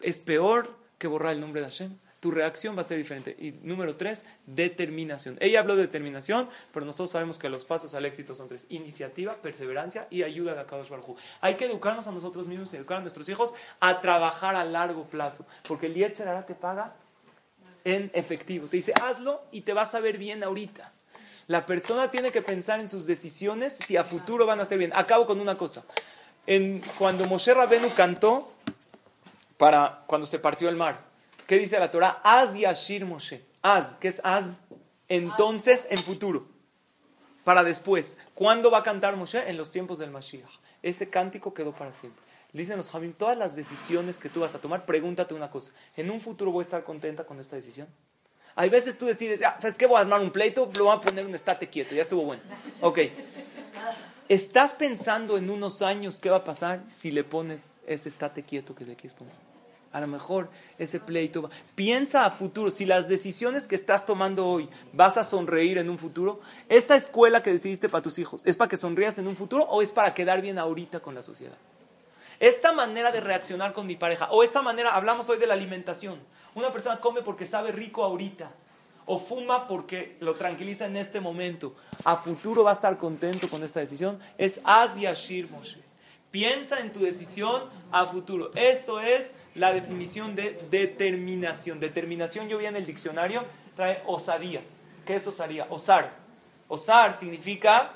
es peor que borrar el nombre de Hashem. Tu reacción va a ser diferente. Y número tres, determinación. Ella habló de determinación, pero nosotros sabemos que los pasos al éxito son tres. Iniciativa, perseverancia y ayuda de Akadosh Baruj Hay que educarnos a nosotros mismos y educar a nuestros hijos a trabajar a largo plazo. Porque el Yetzer te paga en efectivo. Te dice, hazlo y te vas a ver bien ahorita. La persona tiene que pensar en sus decisiones si a futuro van a ser bien. Acabo con una cosa. En, cuando Moshe Rabenu cantó para cuando se partió el mar, ¿qué dice la Torah? Az Yashir Moshe. Az, ¿qué es az? Entonces, en futuro. Para después. ¿Cuándo va a cantar Moshe? En los tiempos del Mashiach. Ese cántico quedó para siempre. Dicen los Javim, todas las decisiones que tú vas a tomar, pregúntate una cosa. ¿En un futuro voy a estar contenta con esta decisión? Hay veces tú decides, ¿sabes qué? Voy a armar un pleito, lo voy a poner un estate quieto, ya estuvo bueno. Ok. ¿Estás pensando en unos años qué va a pasar si le pones ese estate quieto que le quieres poner? A lo mejor ese pleito va. Piensa a futuro, si las decisiones que estás tomando hoy vas a sonreír en un futuro, ¿esta escuela que decidiste para tus hijos es para que sonrías en un futuro o es para quedar bien ahorita con la sociedad? Esta manera de reaccionar con mi pareja, o esta manera, hablamos hoy de la alimentación. Una persona come porque sabe rico ahorita, o fuma porque lo tranquiliza en este momento. A futuro va a estar contento con esta decisión. Es Az Yashir Moshe. Piensa en tu decisión a futuro. Eso es la definición de determinación. Determinación, yo vi en el diccionario, trae osadía. ¿Qué es osadía? Osar. Osar significa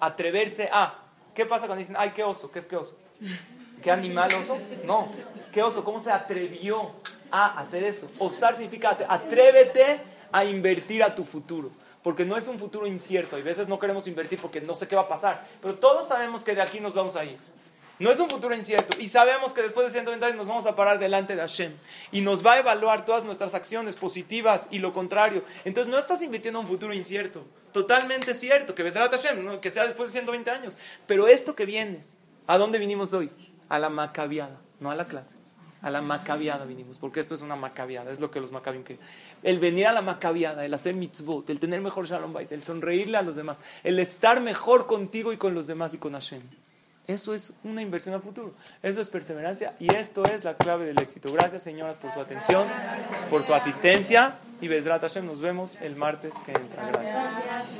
atreverse a. ¿Qué pasa cuando dicen, ay, qué oso? ¿Qué es qué oso? ¿Qué animal oso? No. ¿Qué oso? ¿Cómo se atrevió a hacer eso? Osar significa atrévete a invertir a tu futuro. Porque no es un futuro incierto. Y veces no queremos invertir porque no sé qué va a pasar. Pero todos sabemos que de aquí nos vamos a ir. No es un futuro incierto. Y sabemos que después de 120 años nos vamos a parar delante de Hashem. Y nos va a evaluar todas nuestras acciones positivas y lo contrario. Entonces no estás invirtiendo en un futuro incierto. Totalmente cierto. Que a Hashem, que sea después de 120 años. Pero esto que vienes, ¿a dónde vinimos hoy? a la macabiada, no a la clase. A la macabiada vinimos, porque esto es una macabiada, es lo que los macabim quieren. El venir a la macabiada, el hacer mitzvot, el tener mejor shalom bait, el sonreírle a los demás, el estar mejor contigo y con los demás y con Hashem. Eso es una inversión a futuro. Eso es perseverancia y esto es la clave del éxito. Gracias, señoras, por su atención, por su asistencia y Besrat Hashem. Nos vemos el martes que entra. Gracias.